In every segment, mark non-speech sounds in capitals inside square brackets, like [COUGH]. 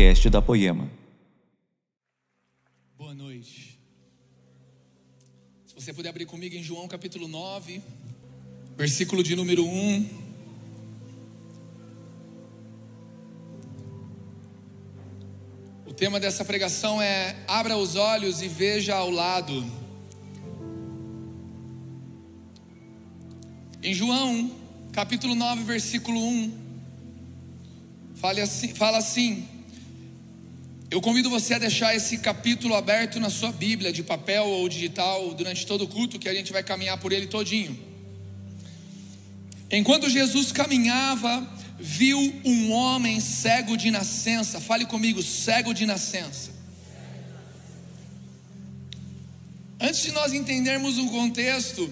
podcast da Poema. Boa noite. Se você puder abrir comigo em João capítulo 9, versículo de número 1. O tema dessa pregação é Abra os olhos e veja ao lado. Em João, capítulo 9, versículo 1, fala assim, fala assim: Eu convido você a deixar esse capítulo aberto na sua Bíblia, de papel ou digital, durante todo o culto, que a gente vai caminhar por ele todinho. Enquanto Jesus caminhava, viu um homem cego de nascença. Fale comigo, cego de nascença. Antes de nós entendermos o contexto,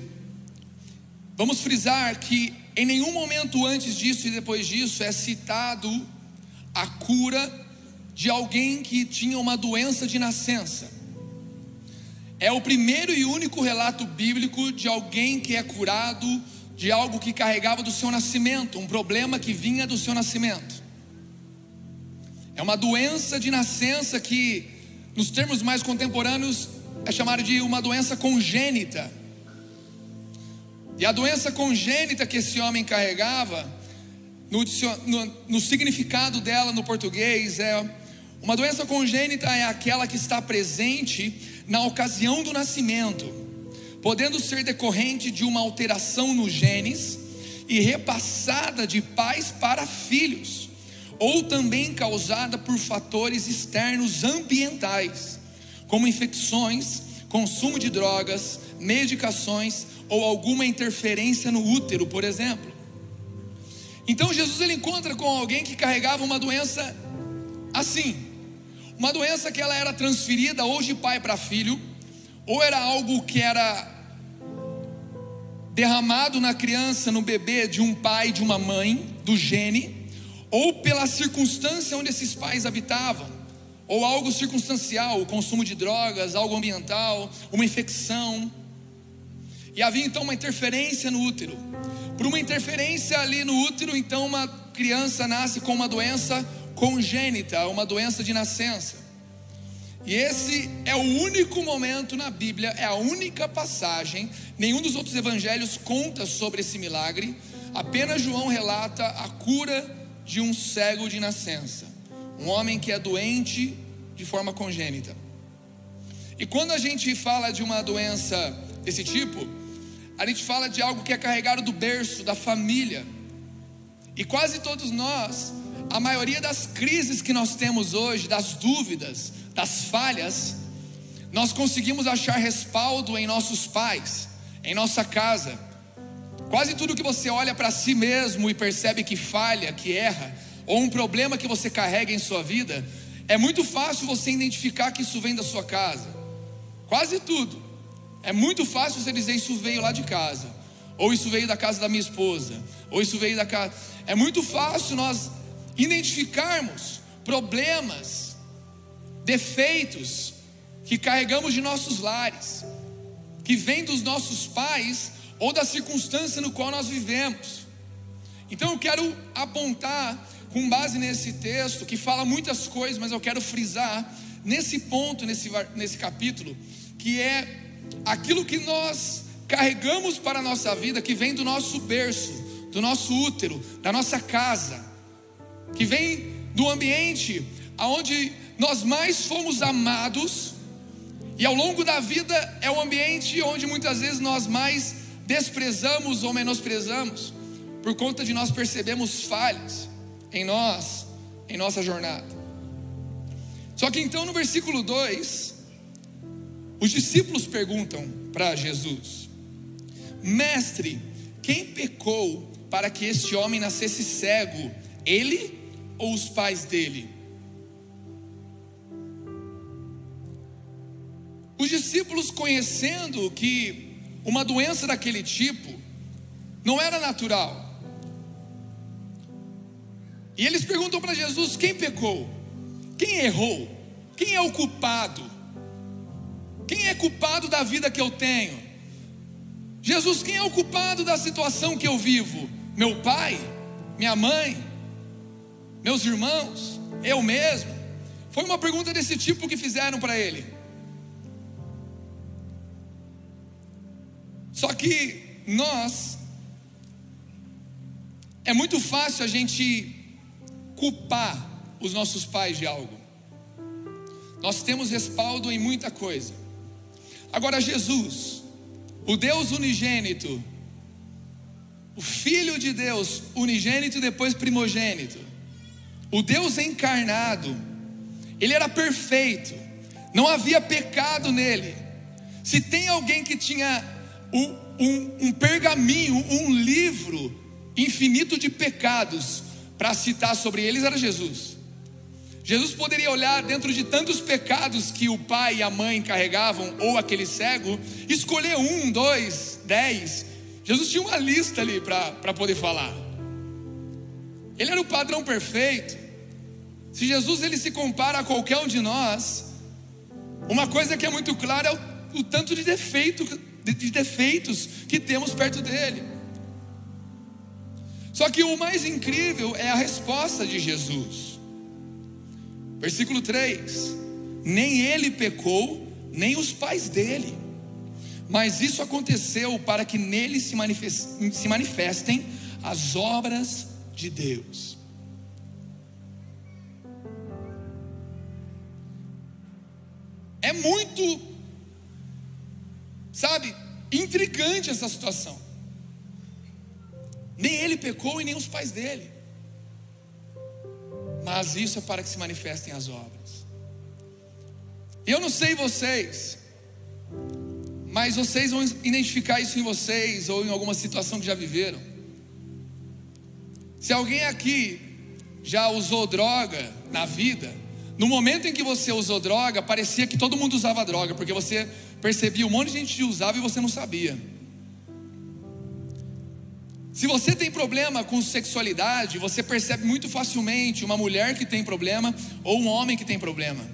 vamos frisar que em nenhum momento antes disso e depois disso é citado a cura de alguém que tinha uma doença de nascença. É o primeiro e único relato bíblico de alguém que é curado de algo que carregava do seu nascimento, um problema que vinha do seu nascimento. É uma doença de nascença que, nos termos mais contemporâneos, é chamada de uma doença congênita. E a doença congênita que esse homem carregava, no, no, no significado dela no português, é uma doença congênita é aquela que está presente na ocasião do nascimento podendo ser decorrente de uma alteração nos genes e repassada de pais para filhos, ou também causada por fatores externos ambientais, como infecções, consumo de drogas, medicações ou alguma interferência no útero, por exemplo. Então Jesus ele encontra com alguém que carregava uma doença assim, uma doença que ela era transferida ou de pai para filho, ou era algo que era derramado na criança, no bebê de um pai, de uma mãe, do gene, ou pela circunstância onde esses pais habitavam, ou algo circunstancial, o consumo de drogas, algo ambiental, uma infecção. E havia então uma interferência no útero. Por uma interferência ali no útero, então uma criança nasce com uma doença congênita, uma doença de nascença. E esse é o único momento na Bíblia, é a única passagem, nenhum dos outros evangelhos conta sobre esse milagre, apenas João relata a cura de um cego de nascença, um homem que é doente de forma congênita. E quando a gente fala de uma doença desse tipo, a gente fala de algo que é carregado do berço, da família. E quase todos nós, a maioria das crises que nós temos hoje, das dúvidas, das falhas, nós conseguimos achar respaldo em nossos pais, em nossa casa. Quase tudo que você olha para si mesmo e percebe que falha, que erra, ou um problema que você carrega em sua vida, é muito fácil você identificar que isso vem da sua casa. Quase tudo. É muito fácil você dizer isso veio lá de casa, ou isso veio da casa da minha esposa, ou isso veio da casa. É muito fácil nós identificarmos problemas defeitos que carregamos de nossos lares, que vêm dos nossos pais ou da circunstância no qual nós vivemos. Então eu quero apontar, com base nesse texto, que fala muitas coisas, mas eu quero frisar nesse ponto, nesse, nesse capítulo, que é aquilo que nós carregamos para a nossa vida, que vem do nosso berço, do nosso útero, da nossa casa, que vem do ambiente aonde nós mais fomos amados, e ao longo da vida é o ambiente onde muitas vezes nós mais desprezamos ou menosprezamos, por conta de nós percebemos falhas em nós, em nossa jornada. Só que então no versículo 2, os discípulos perguntam para Jesus: Mestre, quem pecou para que este homem nascesse cego? Ele ou os pais dele? Os discípulos, conhecendo que uma doença daquele tipo não era natural, e eles perguntam para Jesus: quem pecou? Quem errou? Quem é o culpado? Quem é culpado da vida que eu tenho? Jesus, quem é o culpado da situação que eu vivo? Meu pai? Minha mãe? Meus irmãos? Eu mesmo? Foi uma pergunta desse tipo que fizeram para ele. Só que nós é muito fácil a gente culpar os nossos pais de algo. Nós temos respaldo em muita coisa. Agora, Jesus, o Deus unigênito, o Filho de Deus, unigênito e depois primogênito, o Deus encarnado, ele era perfeito, não havia pecado nele. Se tem alguém que tinha um, um, um pergaminho, um livro infinito de pecados para citar sobre eles, era Jesus. Jesus poderia olhar dentro de tantos pecados que o pai e a mãe carregavam, ou aquele cego, escolher um, dois, dez. Jesus tinha uma lista ali para poder falar. Ele era o padrão perfeito. Se Jesus ele se compara a qualquer um de nós, uma coisa que é muito clara é o, o tanto de, defeito, de, de defeitos que temos perto dele. Só que o mais incrível é a resposta de Jesus. Versículo 3: Nem ele pecou, nem os pais dele, mas isso aconteceu para que nele se, manifestem as obras de Deus. É muito, sabe, intrigante essa situação. Nem ele pecou e nem os pais dele mas isso é para que se manifestem as obras. Eu não sei vocês, mas vocês vão identificar isso em vocês ou em alguma situação que já viveram. Se alguém aqui já usou droga na vida, no momento em que você usou droga, parecia que todo mundo usava droga, porque você percebia um monte de gente usava e você não sabia. Se você tem problema com sexualidade, você percebe muito facilmente uma mulher que tem problema ou um homem que tem problema.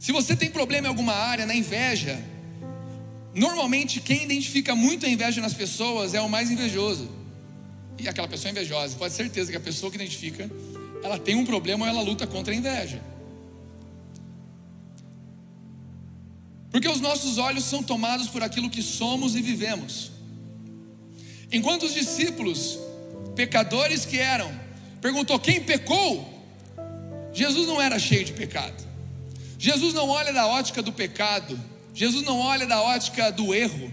Se você tem problema em alguma área, na inveja, normalmente quem identifica muito a inveja nas pessoas é o mais invejoso. E aquela pessoa é invejosa, pode ter certeza que a pessoa que identifica, ela tem um problema ou ela luta contra a inveja. Porque os nossos olhos são tomados por aquilo que somos e vivemos. Enquanto os discípulos, pecadores que eram, perguntou quem pecou, Jesus não era cheio de pecado. Jesus não olha da ótica do pecado, Jesus não olha da ótica do erro,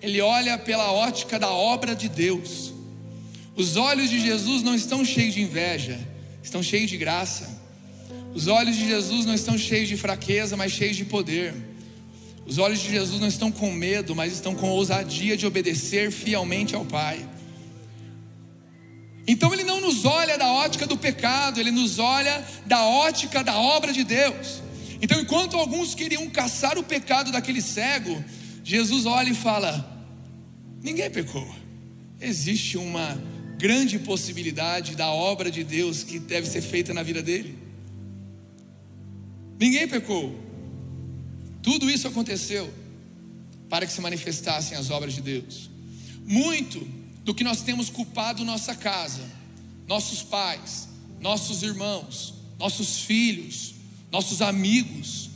ele olha pela ótica da obra de Deus. Os olhos de Jesus não estão cheios de inveja, estão cheios de graça. Os olhos de Jesus não estão cheios de fraqueza, mas cheios de poder. Os olhos de Jesus não estão com medo, mas estão com ousadia de obedecer fielmente ao Pai. Então ele não nos olha da ótica do pecado, ele nos olha da ótica da obra de Deus. Então, enquanto alguns queriam caçar o pecado daquele cego, Jesus olha e fala: ninguém pecou. Existe uma grande possibilidade da obra de Deus que deve ser feita na vida dele. Ninguém pecou. Tudo isso aconteceu para que se manifestassem as obras de Deus. Muito do que nós temos culpado nossa casa, nossos pais, nossos irmãos, nossos filhos, nossos amigos,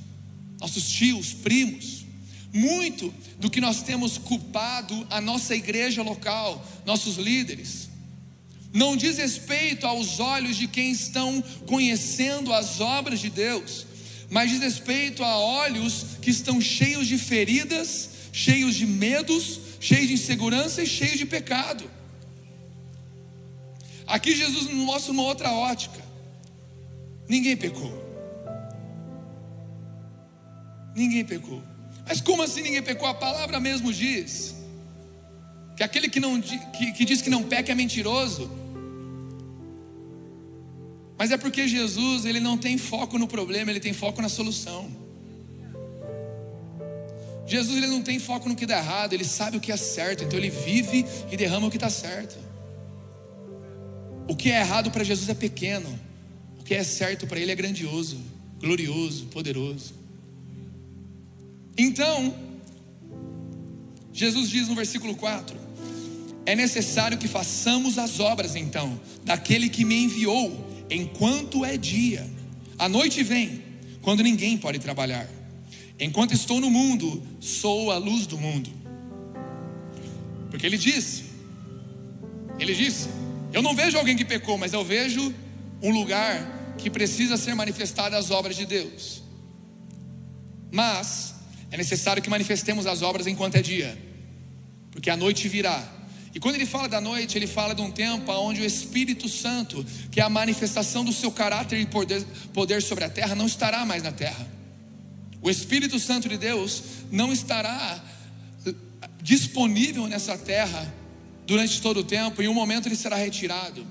nossos tios, primos, muito do que nós temos culpado a nossa igreja local, nossos líderes, não diz respeito aos olhos de quem estão conhecendo as obras de Deus, mas diz respeito a olhos que estão cheios de feridas, cheios de medos, cheios de insegurança e cheios de pecado. Aqui Jesus nos mostra uma outra ótica. Ninguém pecou. Ninguém pecou. Mas como assim ninguém pecou? A palavra mesmo diz que aquele que, não, que, que diz que não peca é mentiroso. Mas é porque Jesus, ele não tem foco no problema, ele tem foco na solução. Jesus ele não tem foco no que dá errado, ele sabe o que é certo, então ele vive e derrama o que está certo. O que é errado para Jesus é pequeno, o que é certo para ele é grandioso, glorioso, poderoso. Então, Jesus diz no versículo 4: É necessário que façamos as obras então, daquele que me enviou enquanto é dia. A noite vem, quando ninguém pode trabalhar. Enquanto estou no mundo, sou a luz do mundo. Porque ele disse, ele disse: Eu não vejo alguém que pecou, mas eu vejo um lugar que precisa ser manifestada as obras de Deus. Mas é necessário que manifestemos as obras enquanto é dia, porque a noite virá. E quando ele fala da noite, ele fala de um tempo onde o Espírito Santo, que é a manifestação do seu caráter e poder, sobre a terra, não estará mais na terra. O Espírito Santo de Deus não estará eh, disponível nessa terra durante todo o tempo, em um momento ele será retirado.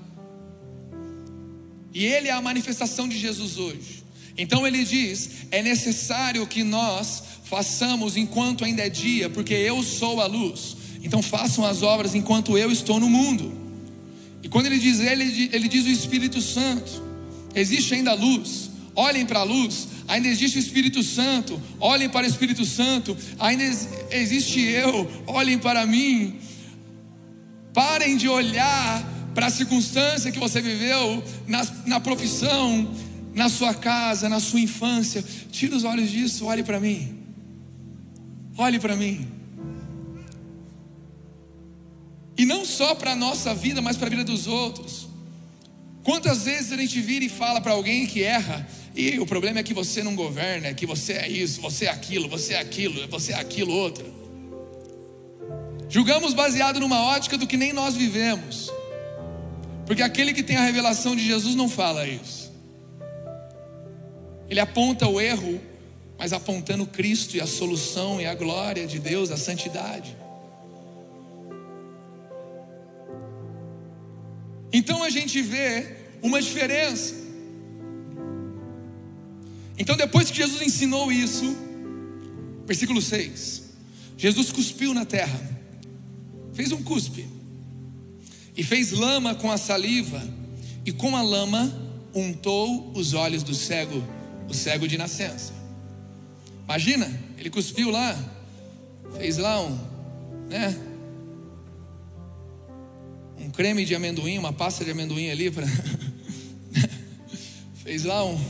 E ele é a manifestação de Jesus hoje. Então ele diz: é necessário que nós façamos enquanto ainda é dia, porque eu sou a luz. Então façam as obras enquanto eu estou no mundo. E quando ele diz ele, ele diz o Espírito Santo. Existe ainda luz. Olhem para a luz. Ainda existe o Espírito Santo. Olhem para o Espírito Santo. Ainda existe eu. Olhem para mim. Parem de olhar para a circunstância que você viveu na, na profissão, na sua casa, na sua infância. Tira os olhos disso, olhe para mim. Olhe para mim. E não só para a nossa vida, mas para a vida dos outros. Quantas vezes a gente vira e fala para alguém que erra, e o problema é que você não governa, é que você é isso, você é aquilo, você é aquilo, você é aquilo outro. Julgamos baseado numa ótica do que nem nós vivemos. Porque aquele que tem a revelação de Jesus não fala isso. Ele aponta o erro, mas apontando Cristo e a solução e a glória de Deus, a santidade. Então a gente vê uma diferença. Então, depois que Jesus ensinou isso, versículo 6: Jesus cuspiu na terra, fez um cuspe, e fez lama com a saliva, e com a lama untou os olhos do cego, o cego de nascença. Imagina, ele cuspiu lá, fez lá um, né? Um creme de amendoim, uma pasta de amendoim ali para [LAUGHS] fez lá um,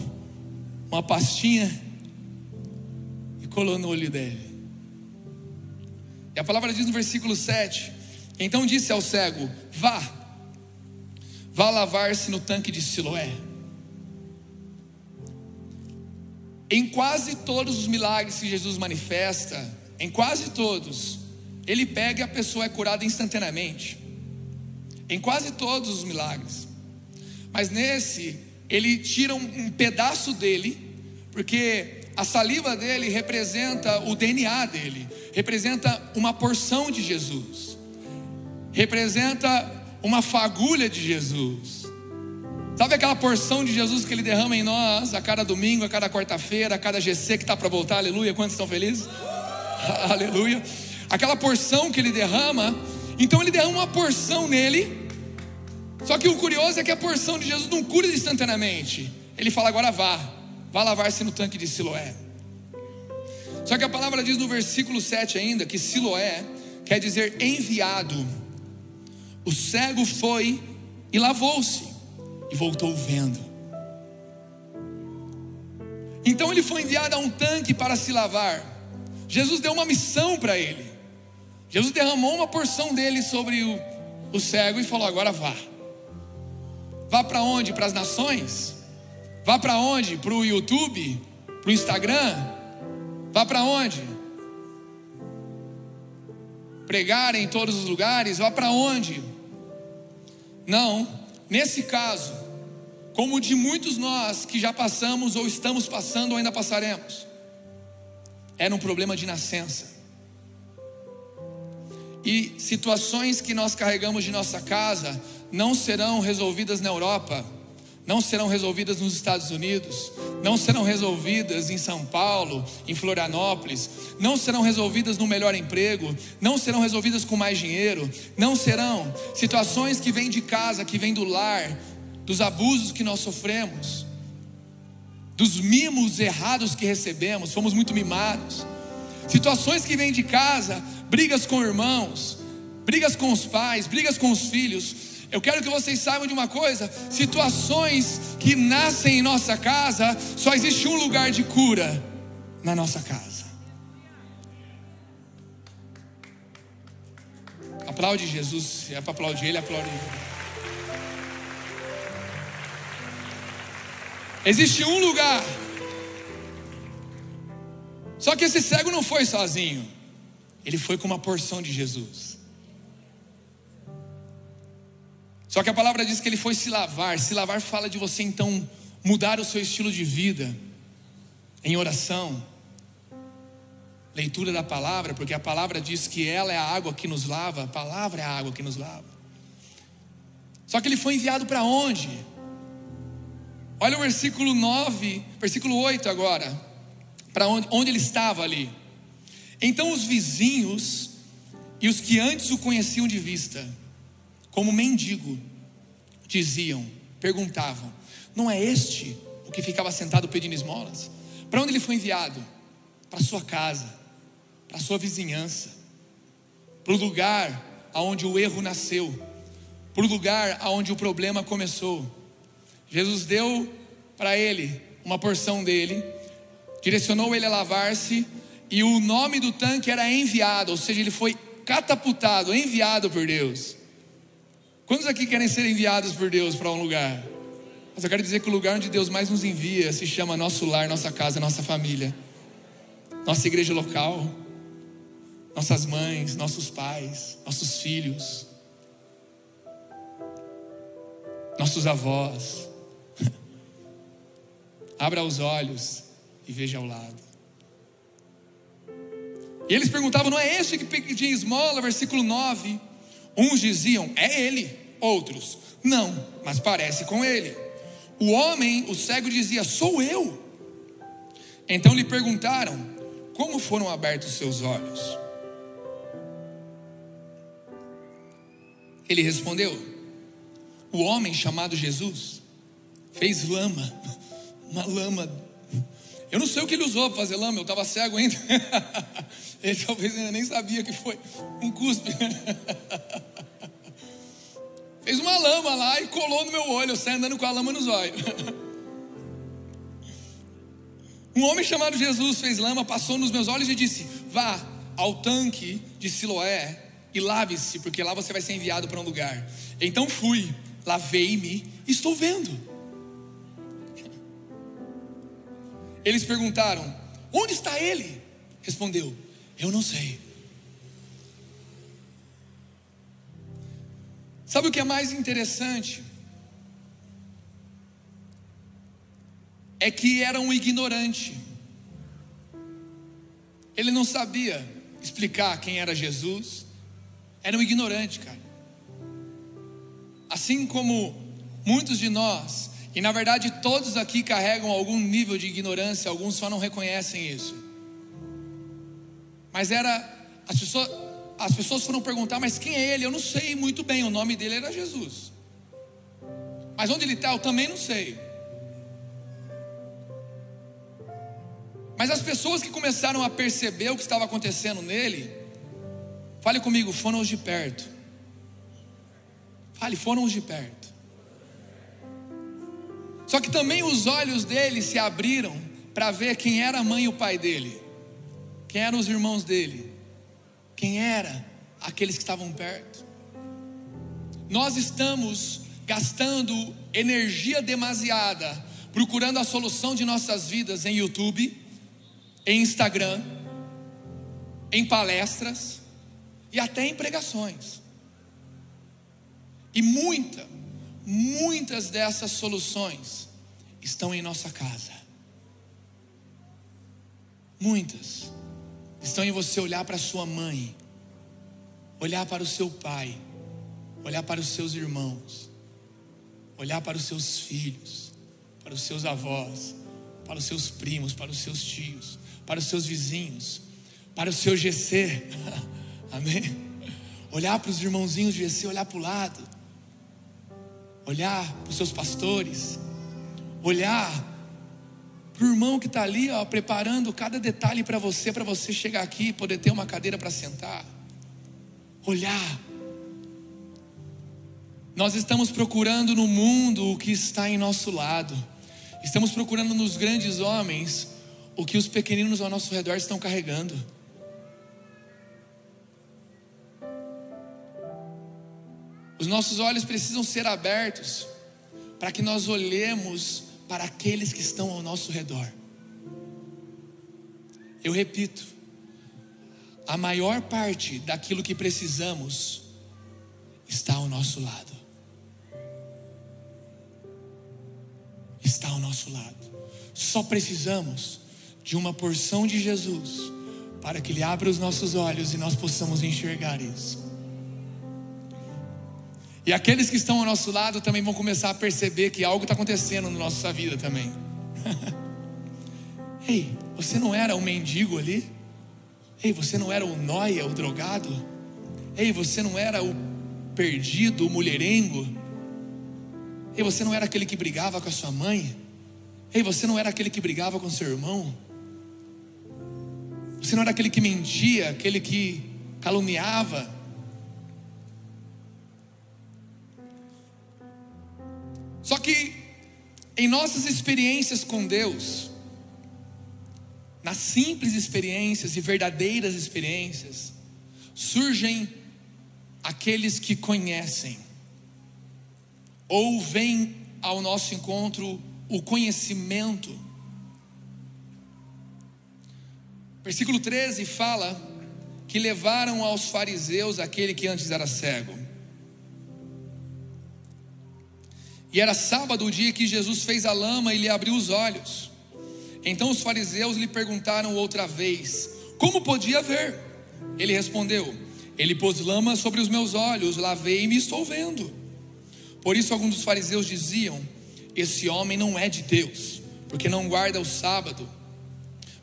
uma pastinha e colou no olho dele. E a palavra diz no versículo 7: Então disse ao cego: Vá, vá lavar-se no tanque de Siloé. Em quase todos os milagres que Jesus manifesta, em quase todos, ele pega e a pessoa é curada instantaneamente. Em quase todos os milagres. Mas nesse, ele tira um, pedaço dele, porque a saliva dele representa o DNA dele, representa uma porção de Jesus, representa uma fagulha de Jesus. Sabe aquela porção de Jesus que ele derrama em nós a cada domingo, a cada quarta-feira, a cada GC que está para voltar, aleluia? Quantos estão felizes? [LAUGHS] aleluia. Aquela porção que ele derrama, então ele derrama uma porção nele, só que o curioso é que a porção de Jesus não cura instantaneamente. Ele fala agora vá, vá lavar-se no tanque de Siloé. Só que a palavra diz no versículo 7 ainda que Siloé quer dizer enviado. O cego foi e lavou-se e voltou vendo. Então ele foi enviado a um tanque para se lavar. Jesus deu uma missão para ele. Jesus derramou uma porção dele sobre o, o cego e falou: agora vá. Vá para onde? Para as nações? Vá para onde? Para o YouTube? Para o Instagram? Vá para onde? Pregar em todos os lugares? Vá para onde? Não, nesse caso, como de muitos nós que já passamos ou estamos passando ou ainda passaremos, era um problema de nascença. E situações que nós carregamos de nossa casa não serão resolvidas na Europa, não serão resolvidas nos Estados Unidos, não serão resolvidas em São Paulo, em Florianópolis, não serão resolvidas no melhor emprego, não serão resolvidas com mais dinheiro, não serão situações que vêm de casa, que vêm do lar, dos abusos que nós sofremos, dos mimos errados que recebemos, fomos muito mimados, situações que vêm de casa, brigas com irmãos, brigas com os pais, brigas com os filhos, Eu quero que vocês saibam de uma coisa: situações que nascem em nossa casa, só existe um lugar de cura na nossa casa. Aplaude Jesus, é para aplaudir ele, aplaude ele. Existe um lugar. Só que esse cego não foi sozinho. Ele foi com uma porção de Jesus. Só que a palavra diz que ele foi se lavar. Se lavar fala de você então mudar o seu estilo de vida em oração, leitura da palavra, porque a palavra diz que ela é a água que nos lava, a palavra é a água que nos lava. Só que ele foi enviado para onde? Olha o versículo 9, versículo 8 agora, para onde, onde ele estava ali. Então os vizinhos e os que antes o conheciam de vista, como mendigo, diziam, perguntavam: Não é este o que ficava sentado pedindo esmolas? Para onde ele foi enviado? Para sua casa, para sua vizinhança, para o lugar aonde o erro nasceu, para o lugar aonde o problema começou. Jesus deu para ele uma porção dele, direcionou ele a lavar-se, e o nome do tanque era enviado, ou seja, ele foi catapultado, enviado por Deus. Quantos aqui querem ser enviados por Deus para um lugar? Mas eu quero dizer que o lugar onde Deus mais nos envia se chama nosso lar, nossa casa, nossa família, nossa igreja local, nossas mães, nossos pais, nossos filhos, nossos avós. Abra os olhos e veja ao lado. E eles perguntavam: não é este que pedia esmola? Versículo 9. Uns diziam: é ele. Outros: não, mas parece com ele. O homem, o cego, dizia: sou eu. Então lhe perguntaram: como foram abertos seus olhos? Ele respondeu: o homem chamado Jesus fez lama uma lama. Eu não sei o que ele usou para fazer lama, eu estava cego ainda. [LAUGHS] Ele talvez ainda nem sabia que foi um cuspe. [LAUGHS] Fez uma lama lá e colou no meu olho, eu saí andando com a lama nos olhos. [LAUGHS] Um homem chamado Jesus fez lama, passou nos meus olhos e disse: Vá ao tanque de Siloé e lave-se, porque lá você vai ser enviado para um lugar. Então fui, lavei-me e estou vendo. Eles perguntaram: Onde está ele? Respondeu: Eu não sei. Sabe o que é mais interessante? É que era um ignorante. Ele não sabia explicar quem era Jesus. Era um ignorante, cara. Assim como muitos de nós e na verdade todos aqui carregam algum nível de ignorância, alguns só não reconhecem isso. Mas era as pessoas, as pessoas foram perguntar, mas quem é ele? Eu não sei muito bem. O nome dele era Jesus. Mas onde ele está, eu também não sei. Mas as pessoas que começaram a perceber o que estava acontecendo nele, fale comigo, foram os de perto. Fale, foram os de perto. Só que também os olhos dele se abriram para ver quem era a mãe e o pai dele, quem eram os irmãos dele, quem era aqueles que estavam perto. Nós estamos gastando energia demasiada procurando a solução de nossas vidas em YouTube, em Instagram, em palestras e até em pregações. E muita, muitas dessas soluções estão em nossa casa. Muitas estão em você olhar para sua mãe, olhar para o seu pai, olhar para os seus irmãos, olhar para os seus filhos, para os seus avós, para os seus primos, para os seus tios, para os seus vizinhos, para o seu GC. [LAUGHS] Amém? Olhar para os irmãozinhos de GC, olhar para o lado olhar para os seus pastores, olhar para o irmão que está ali, ó, preparando cada detalhe para você, para você chegar aqui e poder ter uma cadeira para sentar. Olhar. Nós estamos procurando no mundo o que está em nosso lado. Estamos procurando nos grandes homens o que os pequeninos ao nosso redor estão carregando. Os nossos olhos precisam ser abertos para que nós olhemos para aqueles que estão ao nosso redor. Eu repito, a maior parte daquilo que precisamos está ao nosso lado. Está ao nosso lado. Só precisamos de uma porção de Jesus para que Ele abra os nossos olhos e nós possamos enxergar isso. E aqueles que estão ao nosso lado também vão começar a perceber que algo está acontecendo na nossa vida também. [LAUGHS] Ei, você não era um mendigo ali? Ei, você não era o noia, o drogado? Ei, você não era o perdido, o mulherengo? Ei, você não era aquele que brigava com a sua mãe? Ei, você não era aquele que brigava com seu irmão? Você não era aquele que mentia, aquele que caluniava? Só que em nossas experiências com Deus, nas simples experiências e verdadeiras experiências, surgem aqueles que conhecem, ou vêm ao nosso encontro o conhecimento. Versículo 13 fala que levaram aos fariseus aquele que antes era cego. E era sábado o dia que Jesus fez a lama e lhe abriu os olhos. Então os fariseus lhe perguntaram outra vez: Como podia ver? Ele respondeu: Ele pôs lama sobre os meus olhos, lavei-me e estou vendo. Por isso alguns dos fariseus diziam: Esse homem não é de Deus, porque não guarda o sábado.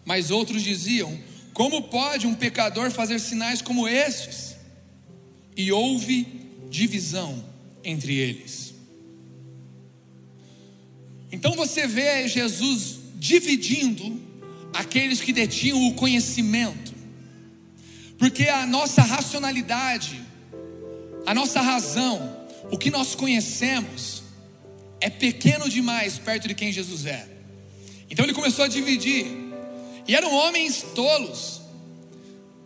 Mas outros diziam: Como pode um pecador fazer sinais como estes? E houve divisão entre eles. Então você vê Jesus dividindo aqueles que detinham o conhecimento, porque a nossa racionalidade, a nossa razão, o que nós conhecemos, é pequeno demais perto de quem Jesus é. Então ele começou a dividir, e eram homens tolos.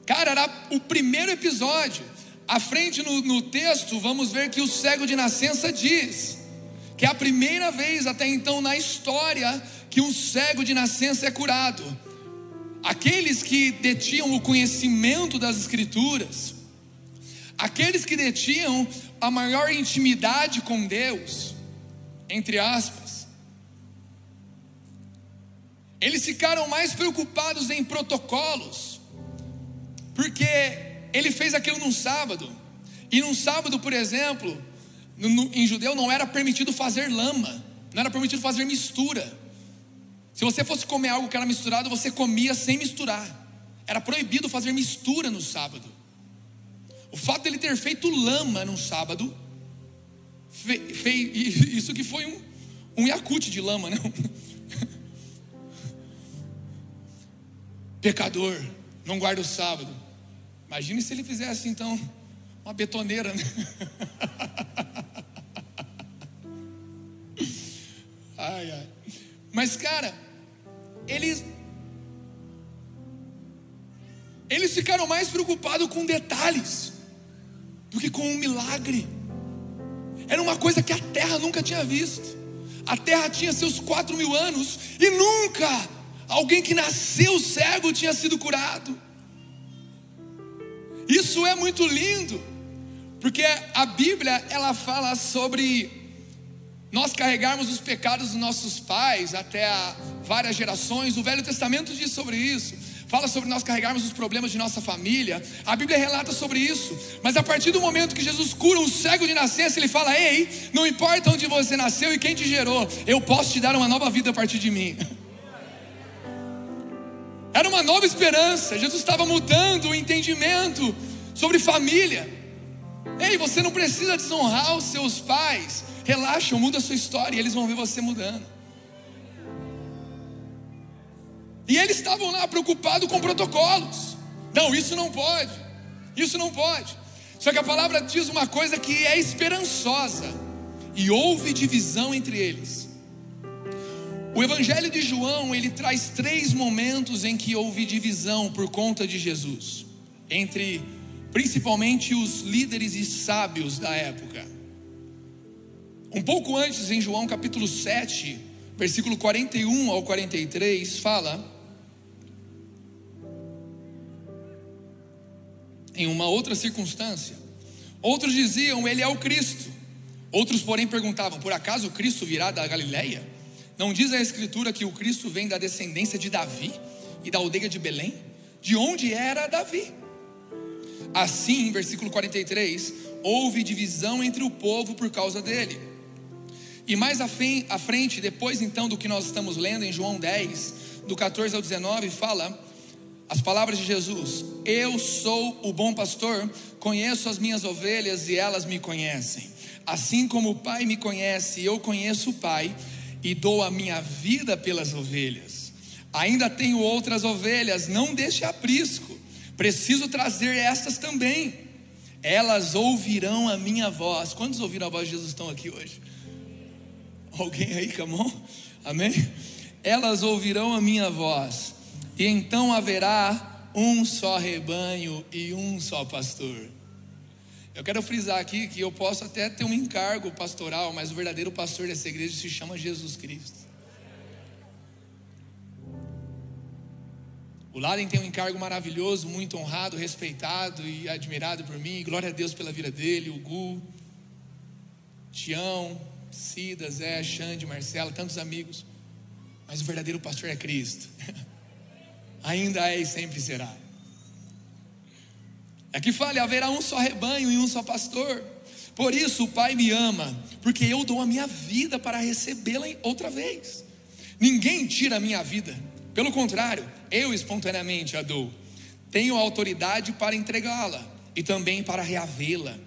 Cara, era o primeiro episódio. À frente no, no texto, vamos ver que o cego de nascença diz que é a primeira vez até então na história que um cego de nascença é curado. Aqueles que detinham o conhecimento das Escrituras, aqueles que detinham a maior intimidade com Deus, entre aspas, eles ficaram mais preocupados em protocolos, porque ele fez aquilo num sábado, e num sábado, por exemplo, no, em judeu não era permitido fazer lama, não era permitido fazer mistura. Se você fosse comer algo que era misturado, você comia sem misturar. Era proibido fazer mistura no sábado. O fato dele ter feito lama no sábado, fez, [LAUGHS] isso que foi um, um Yakut de lama, não? [LAUGHS] Pecador, não guarda o sábado. Imagine se ele fizesse então uma betoneira, né? [LAUGHS] ai, ai. Mas, cara, eles eles ficaram mais preocupados com detalhes do que com um milagre. Era uma coisa que a terra nunca tinha visto. A terra tinha seus quatro mil anos e nunca alguém que nasceu cego tinha sido curado. Isso é muito lindo, porque a Bíblia ela fala sobre nós carregarmos os pecados dos nossos pais até várias gerações. O Velho Testamento diz sobre isso. Fala sobre nós carregarmos os problemas de nossa família. A Bíblia relata sobre isso. Mas a partir do momento que Jesus cura um cego de nascença, ele fala: Ei, não importa onde você nasceu e quem te gerou, eu posso te dar uma nova vida a partir de mim. [LAUGHS] Era uma nova esperança. Jesus estava mudando o entendimento sobre família. Ei, você não precisa desonrar os seus pais Relaxa, muda a sua história e eles vão ver você mudando. E eles estavam lá preocupados com protocolos. Não, isso não pode. Isso não pode. Só que a palavra diz uma coisa que é esperançosa, e houve divisão entre eles. O Evangelho de João, ele traz três momentos em que houve divisão por conta de Jesus, entre principalmente os líderes e sábios da época. Um pouco antes, em João capítulo 7, versículo 41 ao 43, fala: Em uma outra circunstância, outros diziam: Ele é o Cristo. Outros, porém, perguntavam: Por acaso o Cristo virá da Galileia? Não diz a Escritura que o Cristo vem da descendência de Davi e da aldeia de Belém? De onde era Davi? Assim, versículo 43, houve divisão entre o povo por causa dele. E mais à frente, depois então do que nós estamos lendo em João 10, do 14 ao 19, fala as palavras de Jesus: Eu sou o bom pastor, conheço as minhas ovelhas e elas me conhecem. Assim como o Pai me conhece, eu conheço o Pai e dou a minha vida pelas ovelhas. Ainda tenho outras ovelhas, não deixe aprisco, preciso trazer estas também. Elas ouvirão a minha voz. Quantos ouviram a voz de Jesus estão aqui hoje? Alguém aí, camão? Amém? Elas ouvirão a minha voz, e então haverá um só rebanho e um só pastor. Eu quero frisar aqui que eu posso até ter um encargo pastoral, mas o verdadeiro pastor dessa igreja se chama Jesus Cristo. O Laden tem um encargo maravilhoso, muito honrado, respeitado e admirado por mim. Glória a Deus pela vida dele, o Gu, Tião, Cida, Zé, Xande, Marcela, tantos amigos. Mas o verdadeiro pastor é Cristo. [LAUGHS] Ainda é e sempre será. É fala: haverá um só rebanho e um só pastor. Por isso o Pai me ama, porque eu dou a minha vida para recebê-la outra vez. Ninguém tira a minha vida, pelo contrário, eu espontaneamente a dou. Tenho autoridade para entregá-la e também para reavê-la.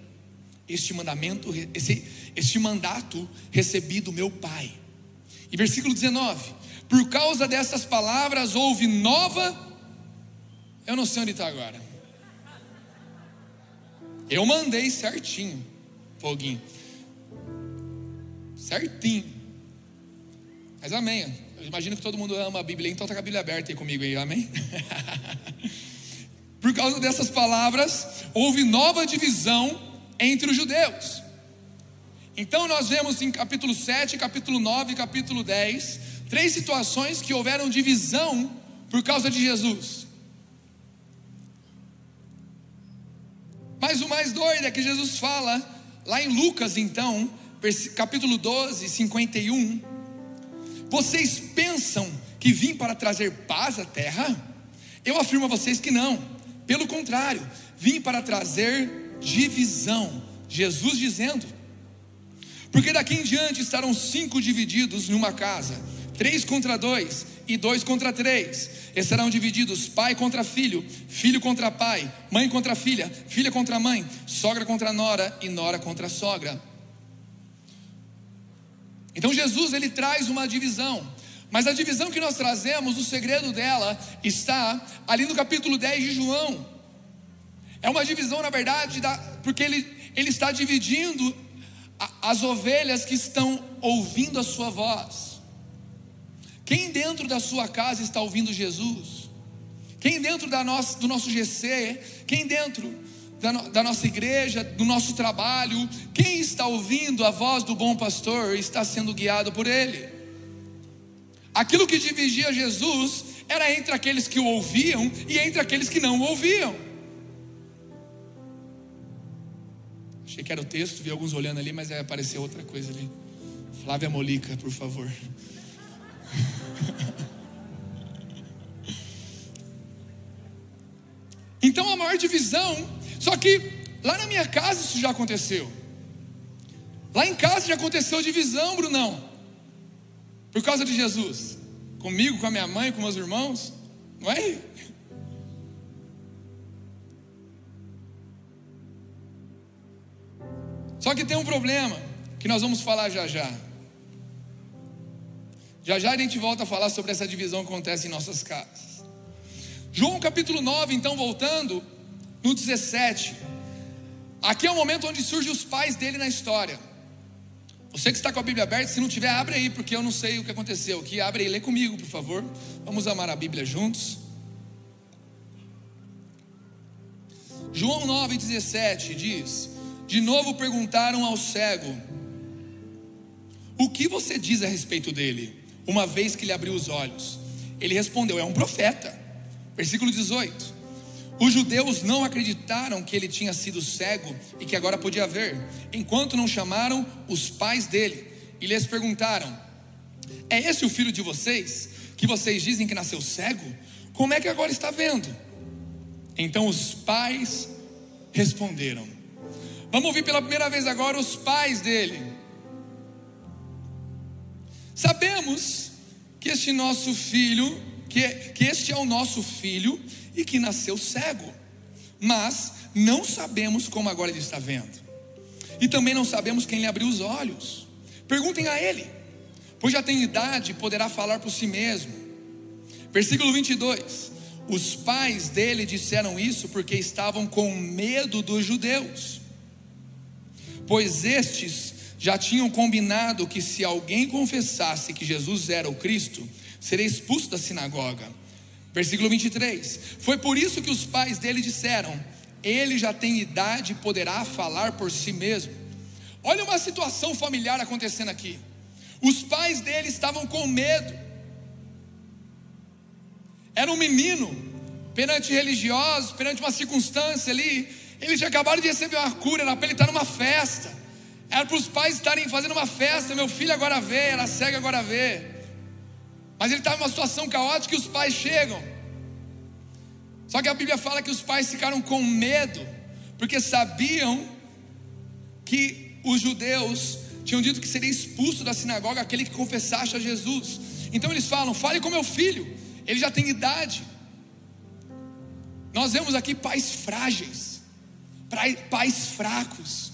Este mandamento, esse, este mandato recebi do meu Pai. E versículo 19: Por causa dessas palavras houve nova. Eu não sei onde está agora. Eu mandei certinho, foguinho. Certinho. Mas amém. Eu imagino que todo mundo ama a Bíblia, então está com a Bíblia aberta aí comigo aí, amém? [LAUGHS] Por causa dessas palavras, houve nova divisão entre os judeus. Então nós vemos em capítulo 7, capítulo 9 e capítulo 10, três situações que houveram divisão por causa de Jesus. Mas o mais doido é que Jesus fala, lá em Lucas, então, capítulo 12, 51, vocês pensam que vim para trazer paz à terra? Eu afirmo a vocês que não, pelo contrário, vim para trazer divisão. Jesus dizendo: porque daqui em diante estarão cinco divididos numa casa, três contra dois e dois contra três. E serão divididos pai contra filho, filho contra pai, mãe contra filha, filha contra mãe, sogra contra nora e nora contra sogra. Então Jesus ele traz uma divisão. Mas a divisão que nós trazemos, o segredo dela está ali no capítulo 10 de João. É uma divisão, na verdade, da, porque ele, ele está dividindo as ovelhas que estão ouvindo a sua voz. Quem dentro da sua casa está ouvindo Jesus? Quem dentro da nossa, do nosso GC? Quem dentro da, da nossa igreja, do nosso trabalho? Quem está ouvindo a voz do bom pastor está sendo guiado por ele? Aquilo que dividia Jesus era entre aqueles que o ouviam e entre aqueles que não o ouviam. Achei que era o texto, vi alguns olhando ali, mas apareceu outra coisa ali. Flávia Molica, por favor. [LAUGHS] Então a maior divisão, só que lá na minha casa isso já aconteceu. Lá em casa já aconteceu divisão, Brunão. Por causa de Jesus. Comigo, com a minha mãe, com meus irmãos. Não é? Só que tem um problema que nós vamos falar já já. Já já a gente volta a falar sobre essa divisão que acontece em nossas casas. João capítulo 9, então voltando, no 17. Aqui é o momento onde surgem os pais dele na história. Você que está com a Bíblia aberta, se não tiver, abre aí, porque eu não sei o que aconteceu aqui. Abre aí, lê comigo, por favor. Vamos amar a Bíblia juntos. João 9,17 diz: De novo perguntaram ao cego: O que você diz a respeito dele, uma vez que lhe abriu os olhos? Ele respondeu: É um profeta. Versículo 18. Os judeus não acreditaram que ele tinha sido cego e que agora podia ver, enquanto não chamaram os pais dele e lhes perguntaram: É esse o filho de vocês, que vocês dizem que nasceu cego? Como é que agora está vendo? Então os pais responderam. Vamos ouvir pela primeira vez agora os pais dele. Sabemos que este nosso filho, que, que este é o nosso filho e que nasceu cego, mas não sabemos como agora ele está vendo, e também não sabemos quem lhe abriu os olhos. Perguntem a ele, pois já tem idade e poderá falar por si mesmo. Versículo 22: Os pais dele disseram isso porque estavam com medo dos judeus, pois estes já tinham combinado que se alguém confessasse que Jesus era o Cristo, seria expulso da sinagoga. Versículo 23: Foi por isso que os pais dele disseram: Ele já tem idade e poderá falar por si mesmo. Olha uma situação familiar acontecendo aqui. Os pais dele estavam com medo. Era um menino, perante religiosos, perante uma circunstância ali. Eles já acabaram de receber uma cura, era para ele estar numa festa. Era para os pais estarem fazendo uma festa. Meu filho agora vê, era cego agora vê. Mas ele estava em uma situação caótica e os pais chegam. Só que a Bíblia fala que os pais ficaram com medo, porque sabiam que os judeus tinham dito que seria expulso da sinagoga aquele que confessasse a Jesus. Então eles falam: fale com meu filho, ele já tem idade. Nós vemos aqui pais frágeis, pais fracos,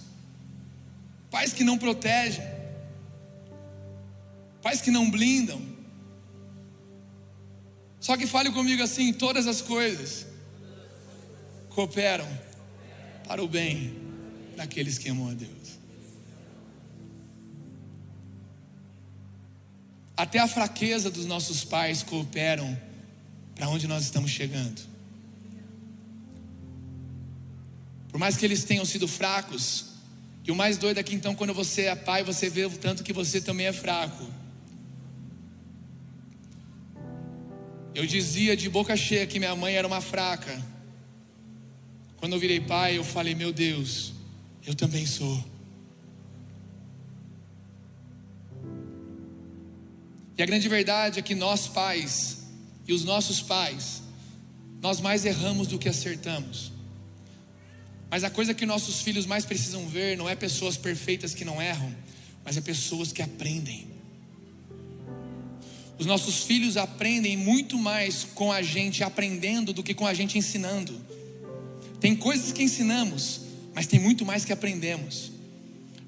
pais que não protegem, pais que não blindam. Só que fale comigo assim: todas as coisas cooperam para o bem daqueles que amam a Deus. Até a fraqueza dos nossos pais cooperam para onde nós estamos chegando. Por mais que eles tenham sido fracos, e o mais doido é que então, quando você é pai, você vê o tanto que você também é fraco. Eu dizia de boca cheia que minha mãe era uma fraca. Quando eu virei pai, eu falei: Meu Deus, eu também sou. E a grande verdade é que nós pais e os nossos pais, nós mais erramos do que acertamos. Mas a coisa que nossos filhos mais precisam ver não é pessoas perfeitas que não erram, mas é pessoas que aprendem. Os nossos filhos aprendem muito mais com a gente aprendendo do que com a gente ensinando. Tem coisas que ensinamos, mas tem muito mais que aprendemos.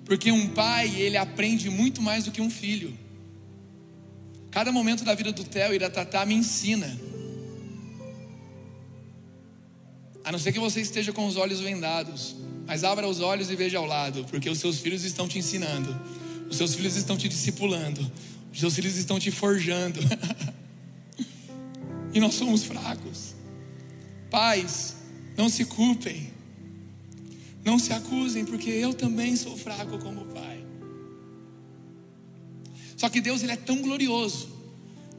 Porque um pai, ele aprende muito mais do que um filho. Cada momento da vida do Theo e da Tatá me ensina. A não ser que você esteja com os olhos vendados, mas abra os olhos e veja ao lado, porque os seus filhos estão te ensinando, os seus filhos estão te discipulando, os seus filhos estão te forjando. [LAUGHS] e nós somos fracos. Pais, não se culpem. Não se acusem, porque eu também sou fraco como pai. Só que Deus ele é tão glorioso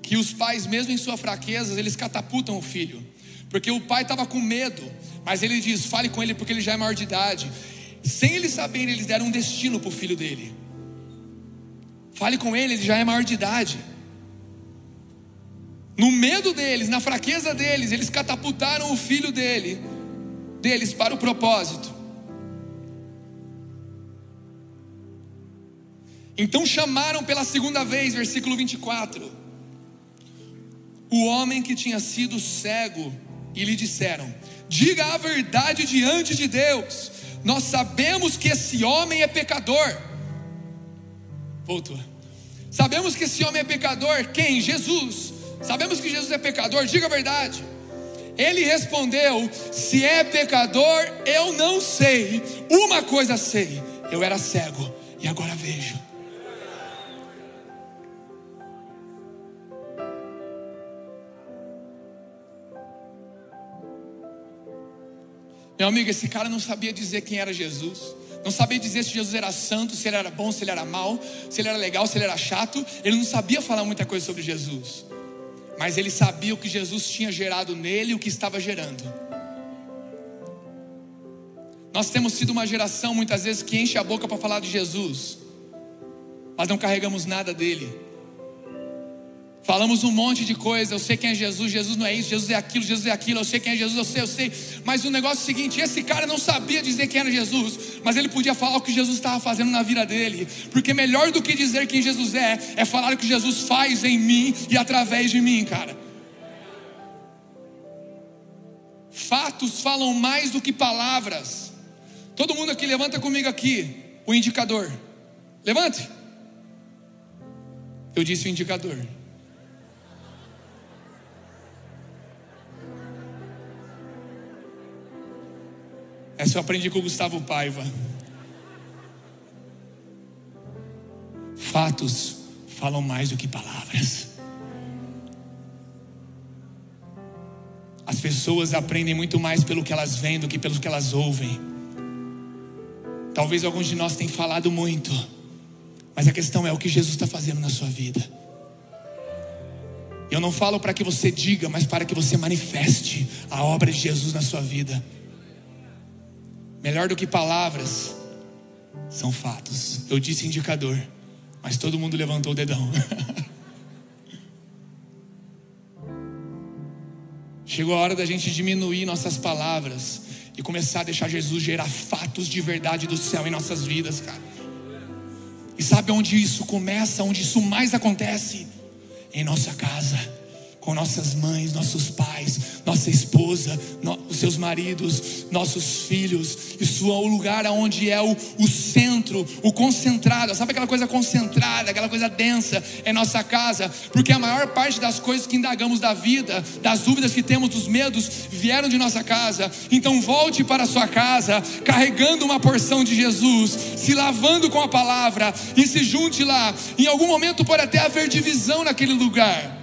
que os pais, mesmo em sua fraqueza, eles catapultam o filho. Porque o pai estava com medo, mas ele diz: fale com ele porque ele já é maior de idade. Sem eles saberem, eles deram um destino para o filho dele. Fale com ele, ele já é maior de idade. No medo deles, na fraqueza deles, eles catapultaram o filho dele, deles para o propósito. Então chamaram pela segunda vez, versículo 24, o homem que tinha sido cego, e lhe disseram: Diga a verdade diante de Deus, nós sabemos que esse homem é pecador. Voltou. Sabemos que esse homem é pecador. Quem? Jesus. Sabemos que Jesus é pecador. Diga a verdade. Ele respondeu: Se é pecador, eu não sei. Uma coisa sei: eu era cego e agora vejo. Meu amigo, esse cara não sabia dizer quem era Jesus. Não sabia dizer se Jesus era santo, se ele era bom, se ele era mau, se ele era legal, se ele era chato. Ele não sabia falar muita coisa sobre Jesus. Mas ele sabia o que Jesus tinha gerado nele e o que estava gerando. Nós temos sido uma geração muitas vezes que enche a boca para falar de Jesus, mas não carregamos nada dele. Falamos um monte de coisa, eu sei quem é Jesus, Jesus não é isso, Jesus é aquilo, Jesus é aquilo, eu sei quem é Jesus, eu sei, eu sei. Mas o negócio é o seguinte: esse cara não sabia dizer quem era Jesus, mas ele podia falar o que Jesus estava fazendo na vida dele. Porque melhor do que dizer quem Jesus é, é falar o que Jesus faz em mim e através de mim, cara. Fatos falam mais do que palavras. Todo mundo aqui levanta comigo aqui o indicador. Levante. Eu disse o indicador. Essa eu aprendi com o Gustavo Paiva. Fatos falam mais do que palavras. As pessoas aprendem muito mais pelo que elas veem do que pelo que elas ouvem. Talvez alguns de nós tenham falado muito, mas a questão é o que Jesus está fazendo na sua vida. Eu não falo para que você diga, mas para que você manifeste a obra de Jesus na sua vida. Melhor do que palavras são fatos. Eu disse indicador, mas todo mundo levantou o dedão. [LAUGHS] Chegou a hora da gente diminuir nossas palavras e começar a deixar Jesus gerar fatos de verdade do céu em nossas vidas, cara. E sabe onde isso começa, onde isso mais acontece? Em nossa casa com nossas mães, nossos pais, nossa esposa, no, os seus maridos, nossos filhos. Isso é o lugar onde é o, o centro, o concentrado. Sabe aquela coisa concentrada, aquela coisa densa é nossa casa? Porque a maior parte das coisas que indagamos da vida, das dúvidas que temos, dos medos, vieram de nossa casa. Então volte para a sua casa, carregando uma porção de Jesus, se lavando com a palavra e se junte lá. Em algum momento pode até haver divisão naquele lugar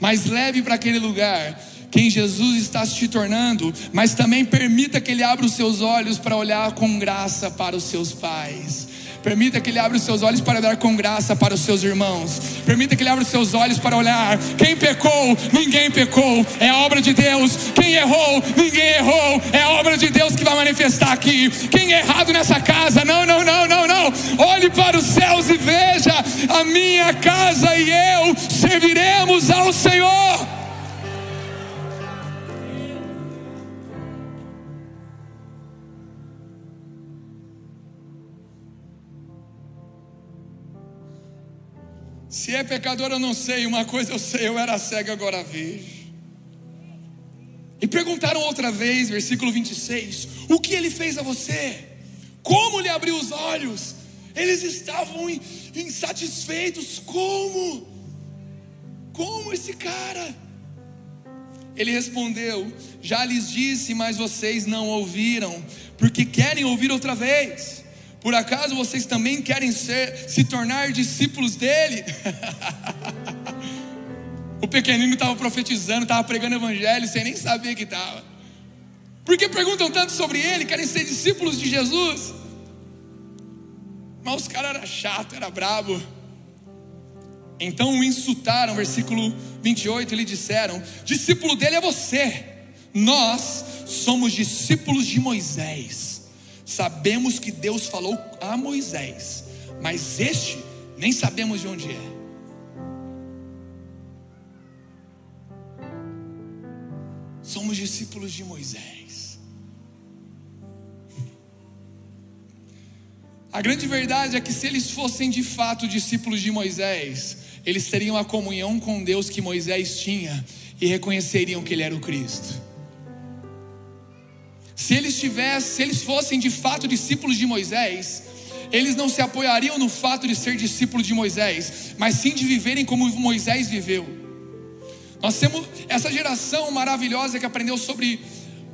mas leve para aquele lugar quem Jesus está se tornando, mas também permita que Ele abra os seus olhos para olhar com graça para os seus pais. Permita que Ele abra os seus olhos para olhar com graça para os seus irmãos. Permita que Ele abra os seus olhos para olhar. Quem pecou, ninguém pecou. É a obra de Deus. Quem errou, ninguém errou. É a obra de Deus que vai manifestar aqui. Quem é errado nessa casa, não, não, não, não, não. Olhe para os céus e veja: a minha casa e eu serviremos ao Senhor. Se é pecador, eu não sei. Uma coisa eu sei, eu era cego, agora vejo. E perguntaram outra vez, versículo 26, o que ele fez a você? Como lhe abriu os olhos? Eles estavam insatisfeitos. Como? Como esse cara? Ele respondeu: Já lhes disse, mas vocês não ouviram, porque querem ouvir outra vez. Por acaso vocês também querem ser, se tornar discípulos dele? [LAUGHS] o pequenino estava profetizando, estava pregando evangelho, sem nem saber que estava. Por que perguntam tanto sobre ele? Querem ser discípulos de Jesus? Mas os caras eram chato, era brabo. Então o insultaram, versículo 28, lhe disseram: discípulo dele é você, nós somos discípulos de Moisés. Sabemos que Deus falou a Moisés, mas este nem sabemos de onde é. Somos discípulos de Moisés. A grande verdade é que se eles fossem de fato discípulos de Moisés, eles teriam a comunhão com Deus que Moisés tinha e reconheceriam que ele era o Cristo. Se eles tivessem, se eles fossem de fato discípulos de Moisés, eles não se apoiariam no fato de ser discípulos de Moisés, mas sim de viverem como Moisés viveu. Nós temos essa geração maravilhosa que aprendeu sobre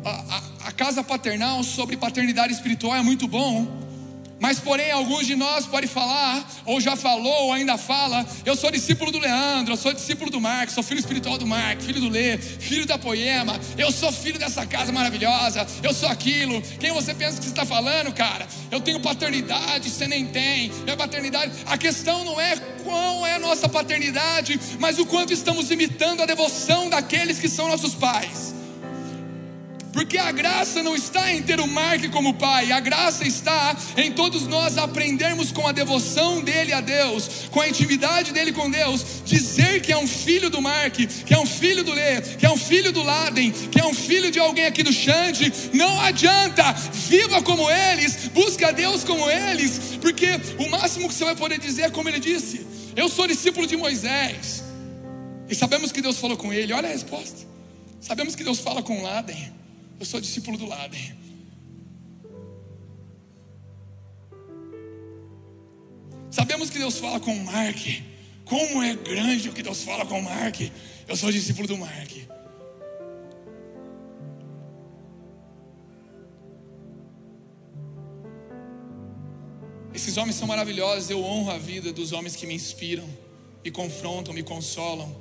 a, a, a casa paternal, sobre paternidade espiritual, é muito bom. Mas, porém, alguns de nós podem falar, ou já falou, ou ainda fala: eu sou discípulo do Leandro, eu sou discípulo do Marcos, sou filho espiritual do Marcos, filho do Lê, filho da Poema, eu sou filho dessa casa maravilhosa, eu sou aquilo. Quem você pensa que está falando, cara? Eu tenho paternidade, você nem tem. Minha paternidade. A questão não é qual é a nossa paternidade, mas o quanto estamos imitando a devoção daqueles que são nossos pais. Porque a graça não está em ter o Mark como pai, a graça está em todos nós aprendermos com a devoção dele a Deus, com a intimidade dele com Deus, dizer que é um filho do Mark, que é um filho do Lê, que é um filho do Laden, que é um filho de alguém aqui do Xande. Não adianta, viva como eles, busca Deus como eles, porque o máximo que você vai poder dizer é como ele disse: Eu sou discípulo de Moisés. E sabemos que Deus falou com ele, olha a resposta. Sabemos que Deus fala com Laden. Eu sou discípulo do Laden. Sabemos que Deus fala com Mark. Como é grande o que Deus fala com Mark. Eu sou discípulo do Mark. Esses homens são maravilhosos. Eu honro a vida dos homens que me inspiram, me confrontam, me consolam.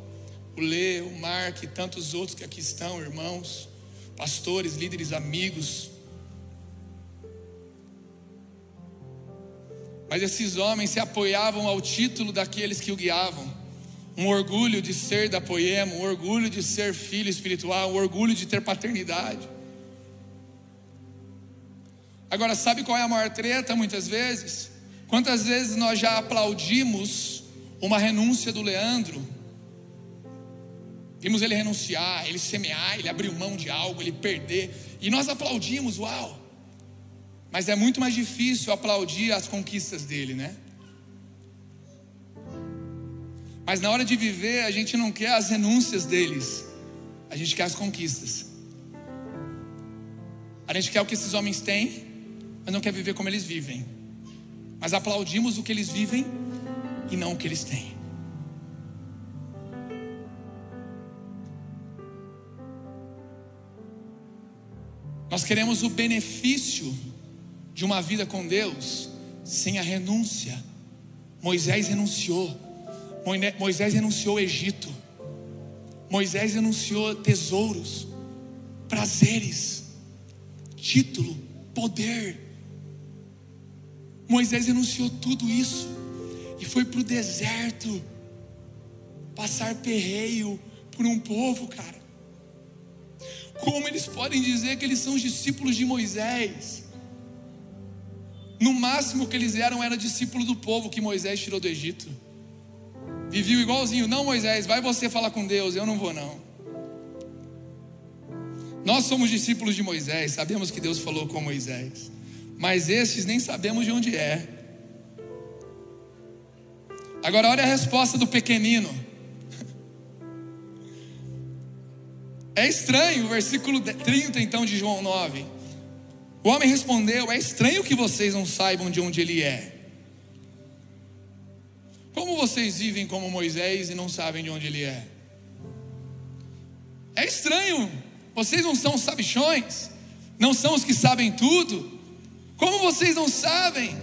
O Lê, o Mark e tantos outros que aqui estão, irmãos pastores, líderes, amigos. Mas esses homens se apoiavam ao título daqueles que o guiavam. Um orgulho de ser da poema, um orgulho de ser filho espiritual, um orgulho de ter paternidade. Agora, sabe qual é a maior treta muitas vezes? Quantas vezes nós já aplaudimos uma renúncia do Leandro Vimos ele renunciar, ele semear, ele abrir mão de algo, ele perder. E nós aplaudimos, uau. Mas é muito mais difícil aplaudir as conquistas dele, né? Mas na hora de viver, a gente não quer as renúncias deles, a gente quer as conquistas. A gente quer o que esses homens têm, mas não quer viver como eles vivem. Mas aplaudimos o que eles vivem e não o que eles têm. Nós queremos o benefício de uma vida com Deus sem a renúncia. Moisés renunciou. Moisés renunciou ao Egito. Moisés renunciou tesouros, prazeres, título, poder. Moisés renunciou tudo isso e foi para o deserto passar perreio por um povo, cara. Como eles podem dizer que eles são os discípulos de Moisés? No máximo que eles eram era discípulo do povo que Moisés tirou do Egito. Viviam igualzinho, não Moisés, vai você falar com Deus, eu não vou não. Nós somos discípulos de Moisés, sabemos que Deus falou com Moisés, mas esses nem sabemos de onde é. Agora olha a resposta do pequenino. É estranho, o versículo 30 então de João 9. O homem respondeu: É estranho que vocês não saibam de onde ele é. Como vocês vivem como Moisés e não sabem de onde ele é? É estranho, vocês não são sabichões, não são os que sabem tudo. Como vocês não sabem?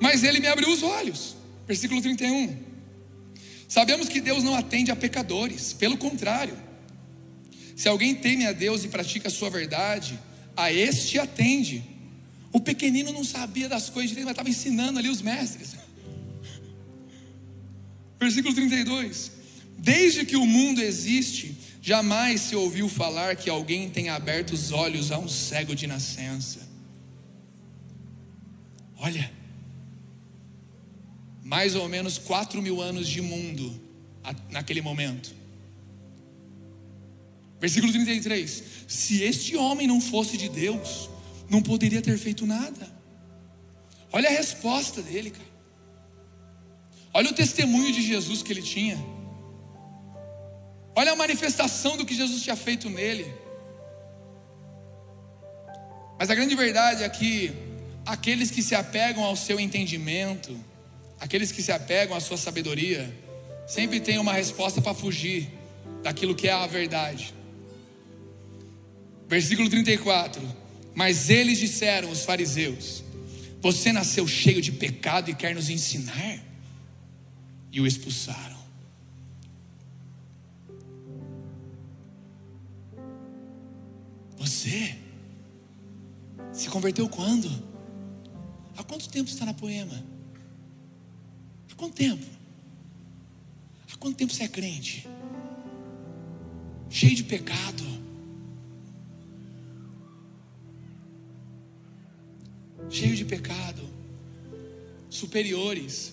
Mas ele me abriu os olhos. Versículo 31. Sabemos que Deus não atende a pecadores, pelo contrário. Se alguém teme a Deus e pratica a sua verdade, a este atende. O pequenino não sabia das coisas Deus, mas estava ensinando ali os mestres. [LAUGHS] Versículo 32: Desde que o mundo existe, jamais se ouviu falar que alguém tenha aberto os olhos a um cego de nascença. Olha, mais ou menos 4 mil anos de mundo naquele momento. Versículo 33: Se este homem não fosse de Deus, não poderia ter feito nada. Olha a resposta dele, cara. Olha o testemunho de Jesus que ele tinha. Olha a manifestação do que Jesus tinha feito nele. Mas a grande verdade é que aqueles que se apegam ao seu entendimento, Aqueles que se apegam à sua sabedoria sempre tem uma resposta para fugir daquilo que é a verdade. Versículo 34. Mas eles disseram, os fariseus: Você nasceu cheio de pecado e quer nos ensinar? E o expulsaram. Você se converteu quando? Há quanto tempo está na poema? Quanto tempo? Há quanto tempo você é crente? Cheio de pecado. Cheio de pecado. Superiores.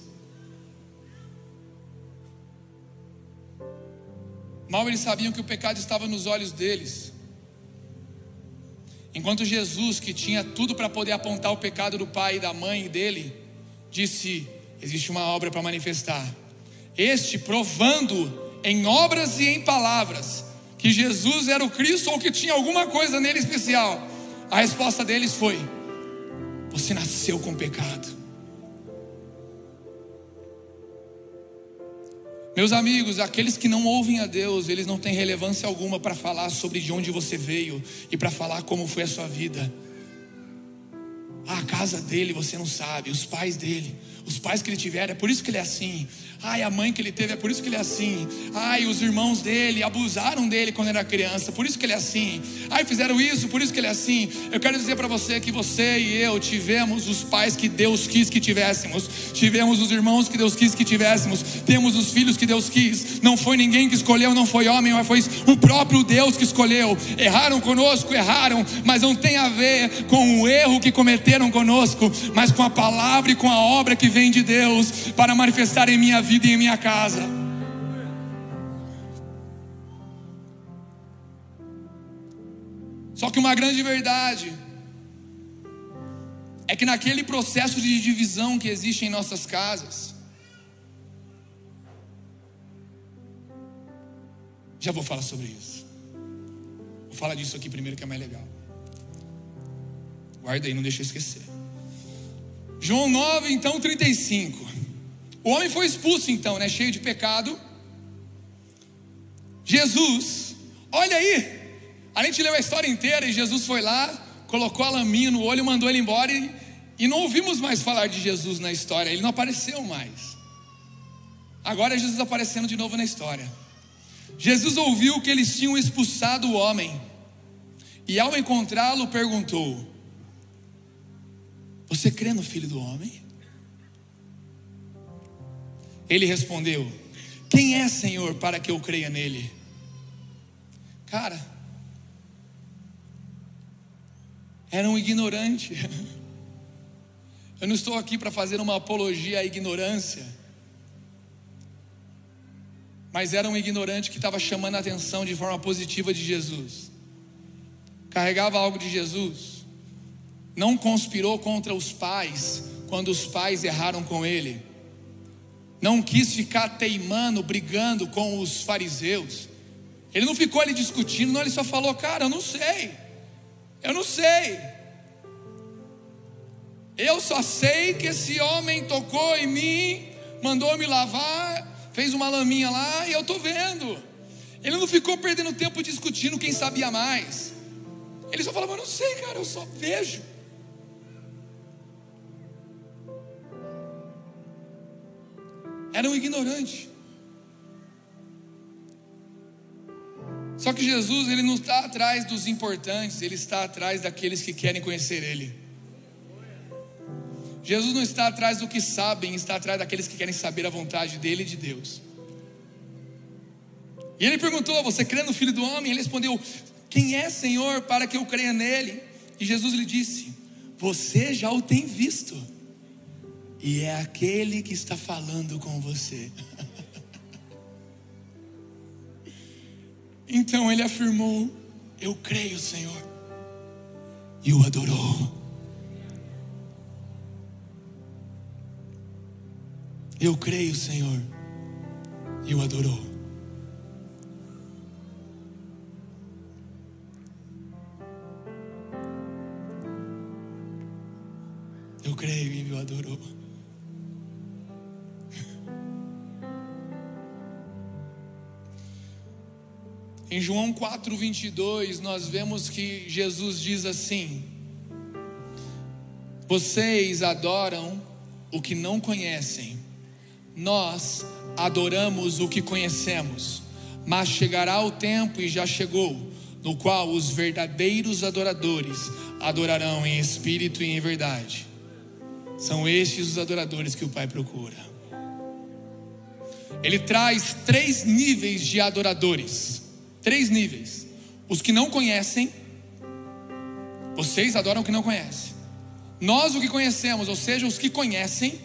Mal eles sabiam que o pecado estava nos olhos deles. Enquanto Jesus, que tinha tudo para poder apontar o pecado do pai e da mãe dele, disse: existe uma obra para manifestar. Este provando em obras e em palavras que Jesus era o Cristo ou que tinha alguma coisa nele especial. A resposta deles foi: Você nasceu com pecado. Meus amigos, aqueles que não ouvem a Deus, eles não têm relevância alguma para falar sobre de onde você veio e para falar como foi a sua vida. a casa dele você não sabe, os pais dele, os pais que ele tiver, é por isso que ele é assim. Ai, a mãe que ele teve, é por isso que ele é assim. Ai, os irmãos dele abusaram dele quando era criança, por isso que ele é assim. Ai, fizeram isso, por isso que ele é assim. Eu quero dizer para você que você e eu tivemos os pais que Deus quis que tivéssemos, tivemos os irmãos que Deus quis que tivéssemos, temos os filhos que Deus quis. Não foi ninguém que escolheu, não foi homem, mas foi o próprio Deus que escolheu. Erraram conosco, erraram, mas não tem a ver com o erro que cometeram conosco, mas com a palavra e com a obra que vem de Deus para manifestar em minha vida vida e em minha casa. Só que uma grande verdade é que naquele processo de divisão que existe em nossas casas, já vou falar sobre isso. Vou falar disso aqui primeiro que é mais legal. Guarda aí, não deixa eu esquecer. João 9, então 35. O homem foi expulso então, né, cheio de pecado. Jesus, olha aí, a gente leu a história inteira e Jesus foi lá, colocou a laminha no olho, mandou ele embora e, e não ouvimos mais falar de Jesus na história, ele não apareceu mais. Agora é Jesus aparecendo de novo na história. Jesus ouviu que eles tinham expulsado o homem e ao encontrá-lo perguntou: Você crê no filho do homem? Ele respondeu: Quem é Senhor para que eu creia nele? Cara, era um ignorante. [LAUGHS] Eu não estou aqui para fazer uma apologia à ignorância, mas era um ignorante que estava chamando a atenção de forma positiva de Jesus. Carregava algo de Jesus. Não conspirou contra os pais quando os pais erraram com ele não quis ficar teimando, brigando com os fariseus. Ele não ficou ali discutindo, não, ele só falou: Cara, eu não sei, eu não sei. Eu só sei que esse homem tocou em mim, mandou me lavar, fez uma laminha lá e eu estou vendo. Ele não ficou perdendo tempo discutindo quem sabia mais. Ele só falava: Eu não sei, cara, eu só vejo. Era um ignorante. Só que Jesus, ele não está atrás dos importantes, ele está atrás daqueles que querem conhecer ele. Jesus não está atrás do que sabem, está atrás daqueles que querem saber a vontade dele e de Deus. E ele perguntou: Você crê no Filho do Homem? Ele respondeu: Quem é Senhor para que eu creia nele? E Jesus lhe disse: Você já o tem visto e é aquele que está falando com você. [LAUGHS] Então ele afirmou: Eu creio, Senhor, e o adorou. Eu creio, Senhor, e o adorou. Eu creio e o adorou. Em João 4, 22, nós vemos que Jesus diz assim: Vocês adoram o que não conhecem, nós adoramos o que conhecemos, mas chegará o tempo e já chegou, no qual os verdadeiros adoradores adorarão em espírito e em verdade. São estes os adoradores que o Pai procura. Ele traz três níveis de adoradores. Três níveis. Os que não conhecem, vocês adoram o que não conhecem. Nós o que conhecemos, ou seja, os que conhecem.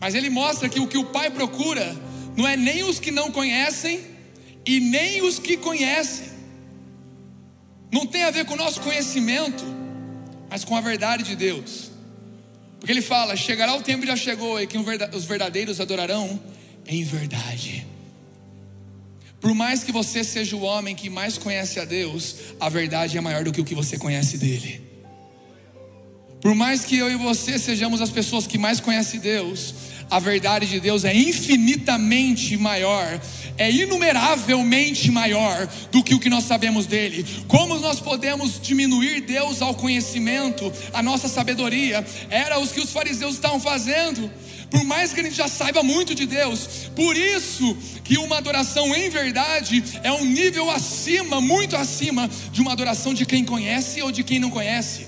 Mas ele mostra que o que o Pai procura não é nem os que não conhecem e nem os que conhecem. Não tem a ver com o nosso conhecimento, mas com a verdade de Deus. Porque ele fala: chegará o tempo, já chegou, e que os verdadeiros adorarão em verdade. Por mais que você seja o homem que mais conhece a Deus, a verdade é maior do que o que você conhece dele. Por mais que eu e você sejamos as pessoas que mais conhecem Deus, a verdade de Deus é infinitamente maior, é inumeravelmente maior do que o que nós sabemos dele. Como nós podemos diminuir Deus ao conhecimento, a nossa sabedoria? Era os que os fariseus estavam fazendo. Por mais que a gente já saiba muito de Deus, por isso que uma adoração em verdade é um nível acima, muito acima de uma adoração de quem conhece ou de quem não conhece.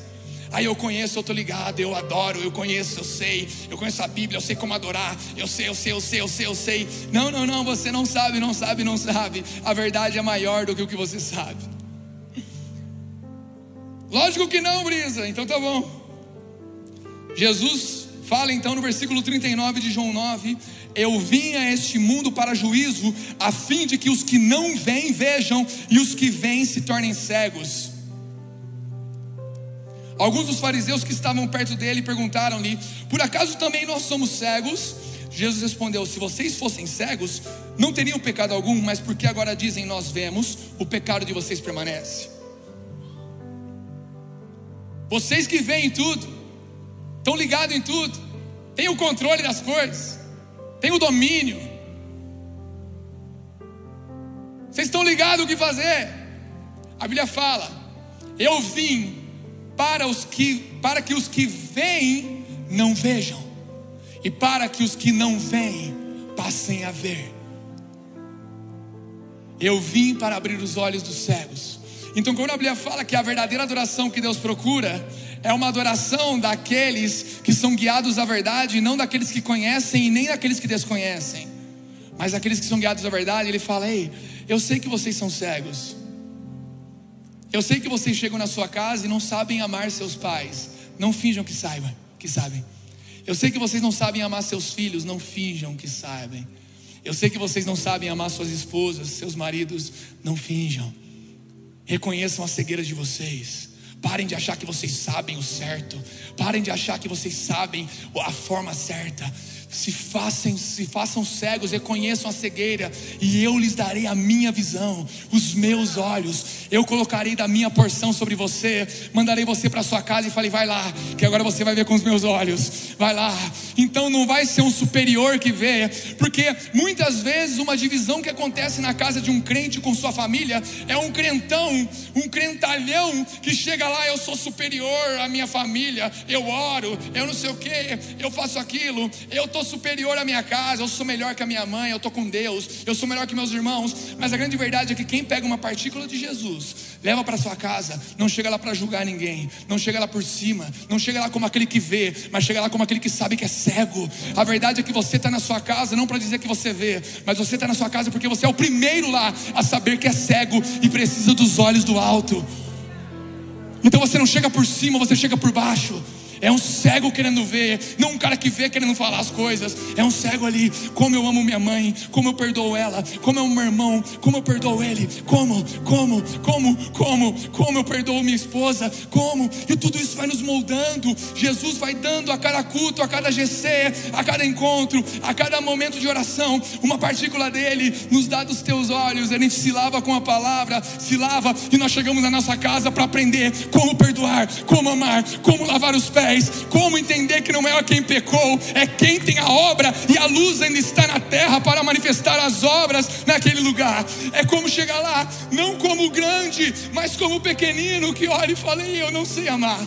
Aí eu conheço, eu estou ligado, eu adoro, eu conheço, eu sei, eu conheço a Bíblia, eu sei como adorar, eu sei, eu sei, eu sei, eu sei, eu sei. Não, não, não, você não sabe, não sabe, não sabe. A verdade é maior do que o que você sabe. Lógico que não, Brisa, então tá bom. Jesus fala então no versículo 39 de João 9: Eu vim a este mundo para juízo, a fim de que os que não vêm vejam e os que vêm se tornem cegos. Alguns dos fariseus que estavam perto dele perguntaram-lhe: Por acaso também nós somos cegos? Jesus respondeu: Se vocês fossem cegos, não teriam pecado algum, mas porque agora dizem nós vemos, o pecado de vocês permanece. Vocês que veem tudo, estão ligados em tudo, têm o controle das coisas, têm o domínio. Vocês estão ligados o que fazer? A Bíblia fala: Eu vim para, os que, para que os que veem não vejam, e para que os que não veem passem a ver. Eu vim para abrir os olhos dos cegos. Então, quando a Bíblia fala que a verdadeira adoração que Deus procura é uma adoração daqueles que são guiados à verdade, não daqueles que conhecem e nem daqueles que desconhecem, mas daqueles que são guiados à verdade, Ele fala: Ei, eu sei que vocês são cegos, eu sei que vocês chegam na sua casa e não sabem amar seus pais. Não finjam que saibam, que sabem. Eu sei que vocês não sabem amar seus filhos, não finjam que sabem. Eu sei que vocês não sabem amar suas esposas, seus maridos, não finjam. Reconheçam a cegueira de vocês. Parem de achar que vocês sabem o certo. Parem de achar que vocês sabem a forma certa se façam, se façam cegos, reconheçam a cegueira, e eu lhes darei a minha visão, os meus olhos, eu colocarei da minha porção sobre você, mandarei você para sua casa e falei, vai lá, que agora você vai ver com os meus olhos, vai lá. Então não vai ser um superior que vê, porque muitas vezes uma divisão que acontece na casa de um crente com sua família é um crentão, um crentalhão que chega lá, eu sou superior à minha família, eu oro, eu não sei o que, eu faço aquilo, eu sou superior à minha casa, eu sou melhor que a minha mãe, eu estou com Deus, eu sou melhor que meus irmãos. Mas a grande verdade é que quem pega uma partícula de Jesus, leva para sua casa, não chega lá para julgar ninguém, não chega lá por cima, não chega lá como aquele que vê, mas chega lá como aquele que sabe que é cego. A verdade é que você está na sua casa não para dizer que você vê, mas você está na sua casa porque você é o primeiro lá a saber que é cego e precisa dos olhos do alto. Então você não chega por cima, você chega por baixo. É um cego querendo ver, não um cara que vê querendo falar as coisas. É um cego ali. Como eu amo minha mãe, como eu perdoo ela, como eu amo meu irmão, como eu perdoo ele, como, como, como, como, como eu perdoo minha esposa, como. E tudo isso vai nos moldando. Jesus vai dando a cada culto, a cada GC, a cada encontro, a cada momento de oração, uma partícula dele nos dá dos teus olhos. A gente se lava com a palavra, se lava e nós chegamos na nossa casa para aprender como perdoar, como amar, como lavar os pés Como entender que não é quem pecou, é quem tem a obra e a luz ainda está na terra para manifestar as obras naquele lugar. É como chegar lá, não como grande, mas como pequenino que olha e fala: Eu não sei amar.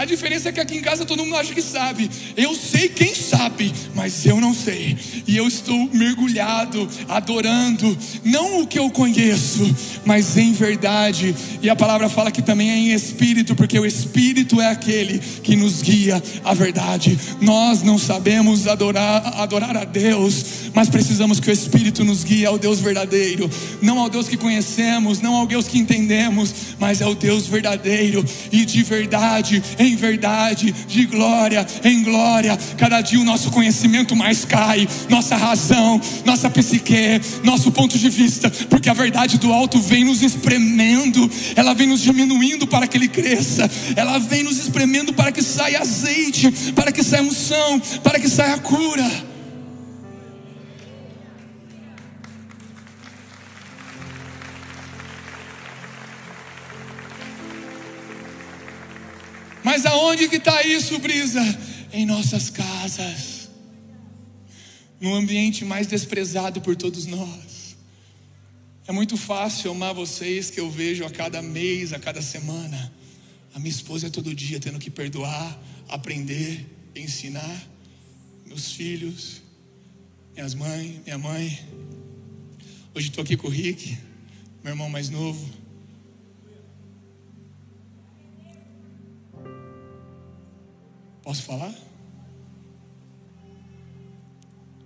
A diferença é que aqui em casa todo mundo acha que sabe. Eu sei quem sabe, mas eu não sei. E eu estou mergulhado, adorando, não o que eu conheço, mas em verdade. E a palavra fala que também é em espírito, porque o espírito é aquele que nos guia à verdade. Nós não sabemos adorar, adorar a Deus, mas precisamos que o espírito nos guie ao Deus verdadeiro, não ao Deus que conhecemos, não ao Deus que entendemos, mas ao Deus verdadeiro e de verdade, em em verdade, de glória em glória. Cada dia o nosso conhecimento mais cai, nossa razão, nossa psique, nosso ponto de vista, porque a verdade do alto vem nos espremendo, ela vem nos diminuindo para que ele cresça, ela vem nos espremendo para que saia azeite, para que saia unção, para que saia cura. Mas aonde que está isso, Brisa? Em nossas casas, no ambiente mais desprezado por todos nós. É muito fácil amar vocês que eu vejo a cada mês, a cada semana. A minha esposa é todo dia tendo que perdoar, aprender, ensinar. Meus filhos, minhas mães, minha mãe. Hoje estou aqui com o Rick, meu irmão mais novo. Posso falar?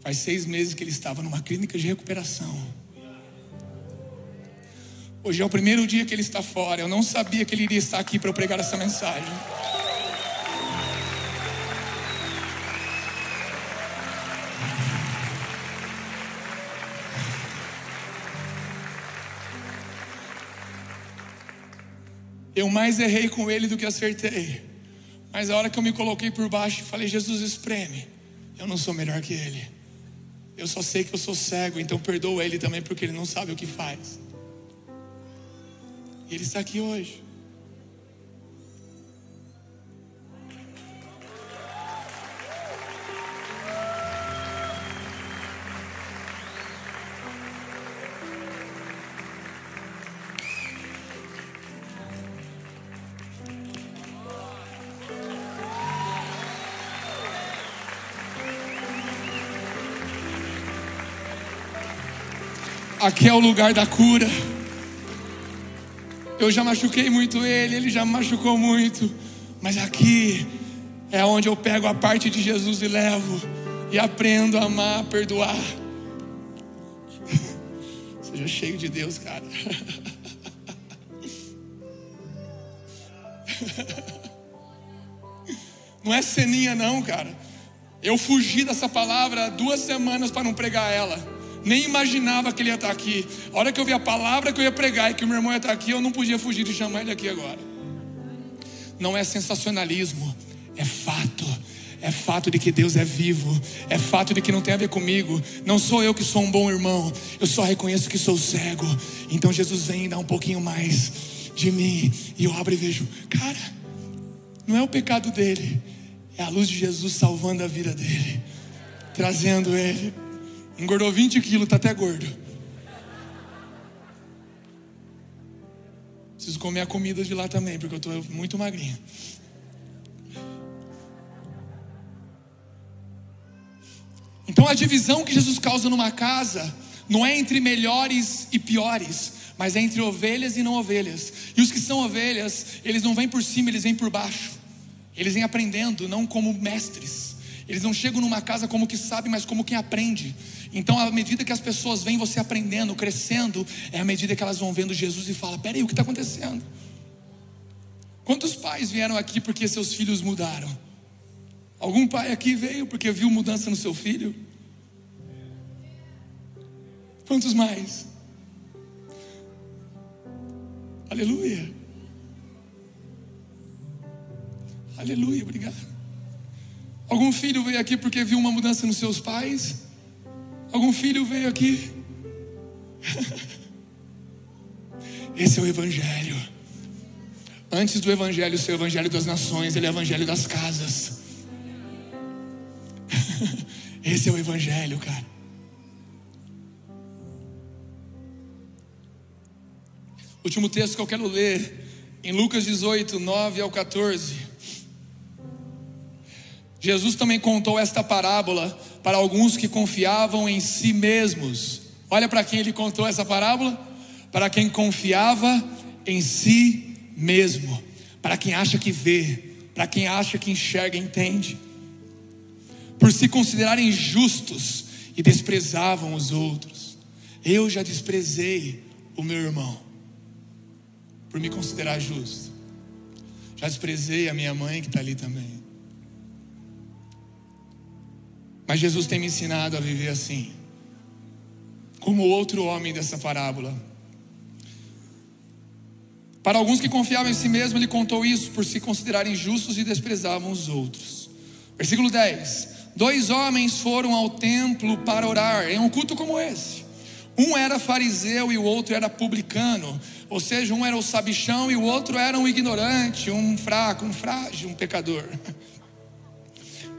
Faz seis meses que ele estava numa clínica de recuperação. Hoje é o primeiro dia que ele está fora. Eu não sabia que ele iria estar aqui para eu pregar essa mensagem. Eu mais errei com ele do que acertei. Mas a hora que eu me coloquei por baixo, falei: Jesus, espreme. Eu não sou melhor que ele. Eu só sei que eu sou cego, então perdoa ele também, porque ele não sabe o que faz. E ele está aqui hoje. Aqui é o lugar da cura. Eu já machuquei muito ele, ele já machucou muito. Mas aqui é onde eu pego a parte de Jesus e levo. E aprendo a amar, a perdoar. [LAUGHS] Seja cheio de Deus, cara. [LAUGHS] Não é ceninha, não, cara. Eu fugi dessa palavra duas semanas para não pregar ela nem imaginava que ele ia estar aqui. A hora que eu vi a palavra que eu ia pregar e que o meu irmão ia estar aqui, eu não podia fugir de chamar ele aqui agora. Não é sensacionalismo, é fato. É fato de que Deus é vivo, é fato de que não tem a ver comigo. Não sou eu que sou um bom irmão, eu só reconheço que sou cego. Então Jesus vem dar um pouquinho mais de mim e eu abro e vejo, cara, não é o pecado dele, é a luz de Jesus salvando a vida dele, trazendo ele Engordou 20 quilos, está até gordo. Preciso comer a comida de lá também, porque eu estou muito magrinha. Então a divisão que Jesus causa numa casa não é entre melhores e piores, mas é entre ovelhas e não ovelhas. E os que são ovelhas, eles não vêm por cima, eles vêm por baixo. Eles vêm aprendendo, não como mestres. Eles não chegam numa casa como que sabe, mas como quem aprende. Então, à medida que as pessoas veem você aprendendo, crescendo, é à medida que elas vão vendo Jesus e falam: peraí, o que está acontecendo? Quantos pais vieram aqui porque seus filhos mudaram? Algum pai aqui veio porque viu mudança no seu filho? Quantos mais? Aleluia. Aleluia, obrigado. Algum filho veio aqui porque viu uma mudança nos seus pais? Algum filho veio aqui? [LAUGHS] Esse é o Evangelho. Antes do Evangelho ser o Evangelho das nações, ele é o Evangelho das casas. [LAUGHS] Esse é o Evangelho, cara. Último texto que eu quero ler, em Lucas 18, 9 ao 14. Jesus também contou esta parábola para alguns que confiavam em si mesmos. Olha para quem ele contou essa parábola: para quem confiava em si mesmo, para quem acha que vê, para quem acha que enxerga, entende. Por se considerarem justos e desprezavam os outros. Eu já desprezei o meu irmão por me considerar justo. Já desprezei a minha mãe que está ali também. Mas Jesus tem me ensinado a viver assim, como outro homem dessa parábola. Para alguns que confiavam em si mesmo, ele contou isso por se considerarem justos e desprezavam os outros. Versículo 10: Dois homens foram ao templo para orar, em um culto como esse. Um era fariseu e o outro era publicano, ou seja, um era o sabichão e o outro era um ignorante, um fraco, um frágil, um pecador.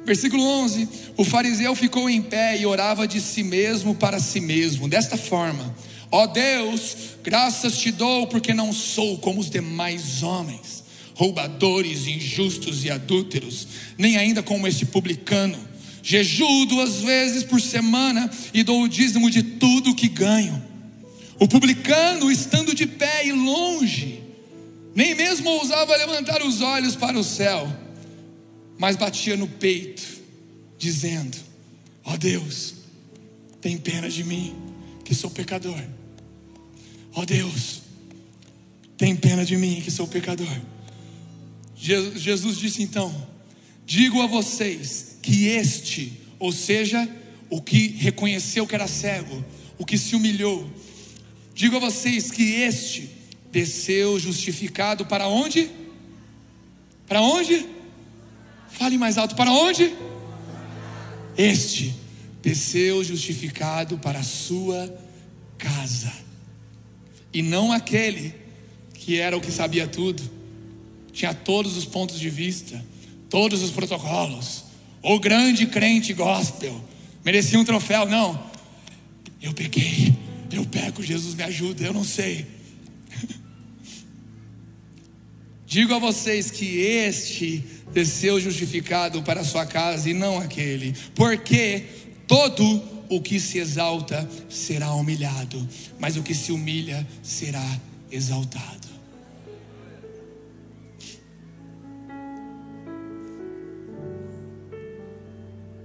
Versículo 11: O fariseu ficou em pé e orava de si mesmo para si mesmo, desta forma: Ó oh Deus, graças te dou, porque não sou como os demais homens, roubadores, injustos e adúlteros, nem ainda como este publicano. Jejuo duas vezes por semana e dou o dízimo de tudo que ganho. O publicano, estando de pé e longe, nem mesmo ousava levantar os olhos para o céu mas batia no peito, dizendo: Ó oh Deus, tem pena de mim, que sou pecador. Ó oh Deus, tem pena de mim, que sou pecador. Jesus disse então: Digo a vocês que este, ou seja, o que reconheceu que era cego, o que se humilhou, digo a vocês que este desceu justificado para onde? Para onde? Fale mais alto: para onde? Este desceu justificado para a sua casa, e não aquele que era o que sabia tudo, tinha todos os pontos de vista, todos os protocolos, o grande crente gospel, merecia um troféu, não. Eu peguei, eu pego, Jesus me ajuda, eu não sei. Digo a vocês que este desceu justificado para a sua casa e não aquele, porque todo o que se exalta será humilhado, mas o que se humilha será exaltado.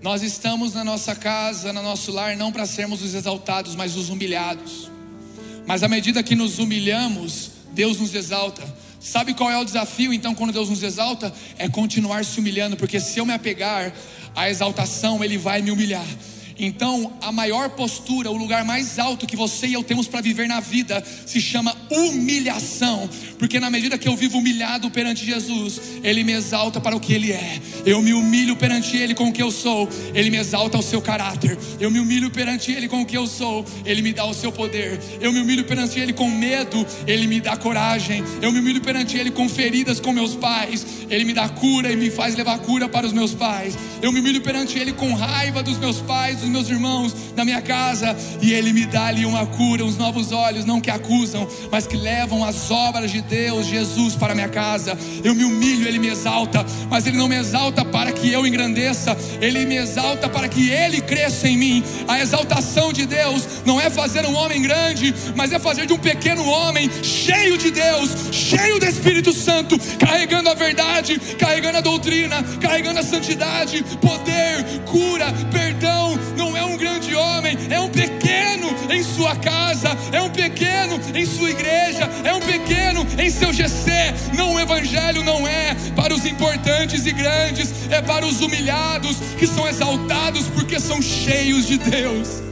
Nós estamos na nossa casa, no nosso lar, não para sermos os exaltados, mas os humilhados. Mas à medida que nos humilhamos, Deus nos exalta. Sabe qual é o desafio então quando Deus nos exalta? É continuar se humilhando, porque se eu me apegar à exaltação, Ele vai me humilhar. Então, a maior postura, o lugar mais alto que você e eu temos para viver na vida se chama humilhação, porque na medida que eu vivo humilhado perante Jesus, Ele me exalta para o que Ele é. Eu me humilho perante Ele com o que eu sou, Ele me exalta o seu caráter. Eu me humilho perante Ele com o que eu sou, Ele me dá o seu poder. Eu me humilho perante Ele com medo, Ele me dá coragem. Eu me humilho perante Ele com feridas com meus pais, Ele me dá cura e me faz levar cura para os meus pais. Eu me humilho perante Ele com raiva dos meus pais, dos meus irmãos na minha casa, e Ele me dá ali uma cura, uns novos olhos, não que acusam, mas que levam as obras de Deus, Jesus, para minha casa. Eu me humilho, Ele me exalta, mas Ele não me exalta para que eu engrandeça, Ele me exalta para que Ele cresça em mim. A exaltação de Deus não é fazer um homem grande, mas é fazer de um pequeno homem cheio de Deus, cheio do Espírito Santo, carregando a verdade, carregando a doutrina, carregando a santidade, poder, cura, perdão. Não é um grande homem, é um pequeno em sua casa, é um pequeno em sua igreja, é um pequeno em seu GC. Não, o evangelho não é para os importantes e grandes, é para os humilhados que são exaltados porque são cheios de Deus.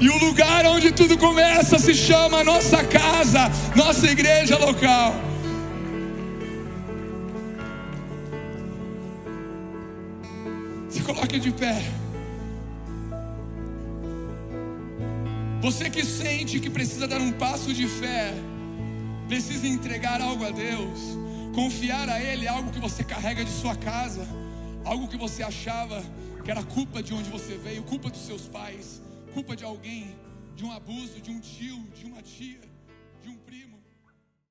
E o lugar onde tudo começa se chama nossa casa, nossa igreja local. Se coloque de pé. Você que sente que precisa dar um passo de fé, precisa entregar algo a Deus, confiar a Ele algo que você carrega de sua casa, algo que você achava que era culpa de onde você veio, culpa dos seus pais, culpa de alguém, de um abuso, de um tio, de uma tia.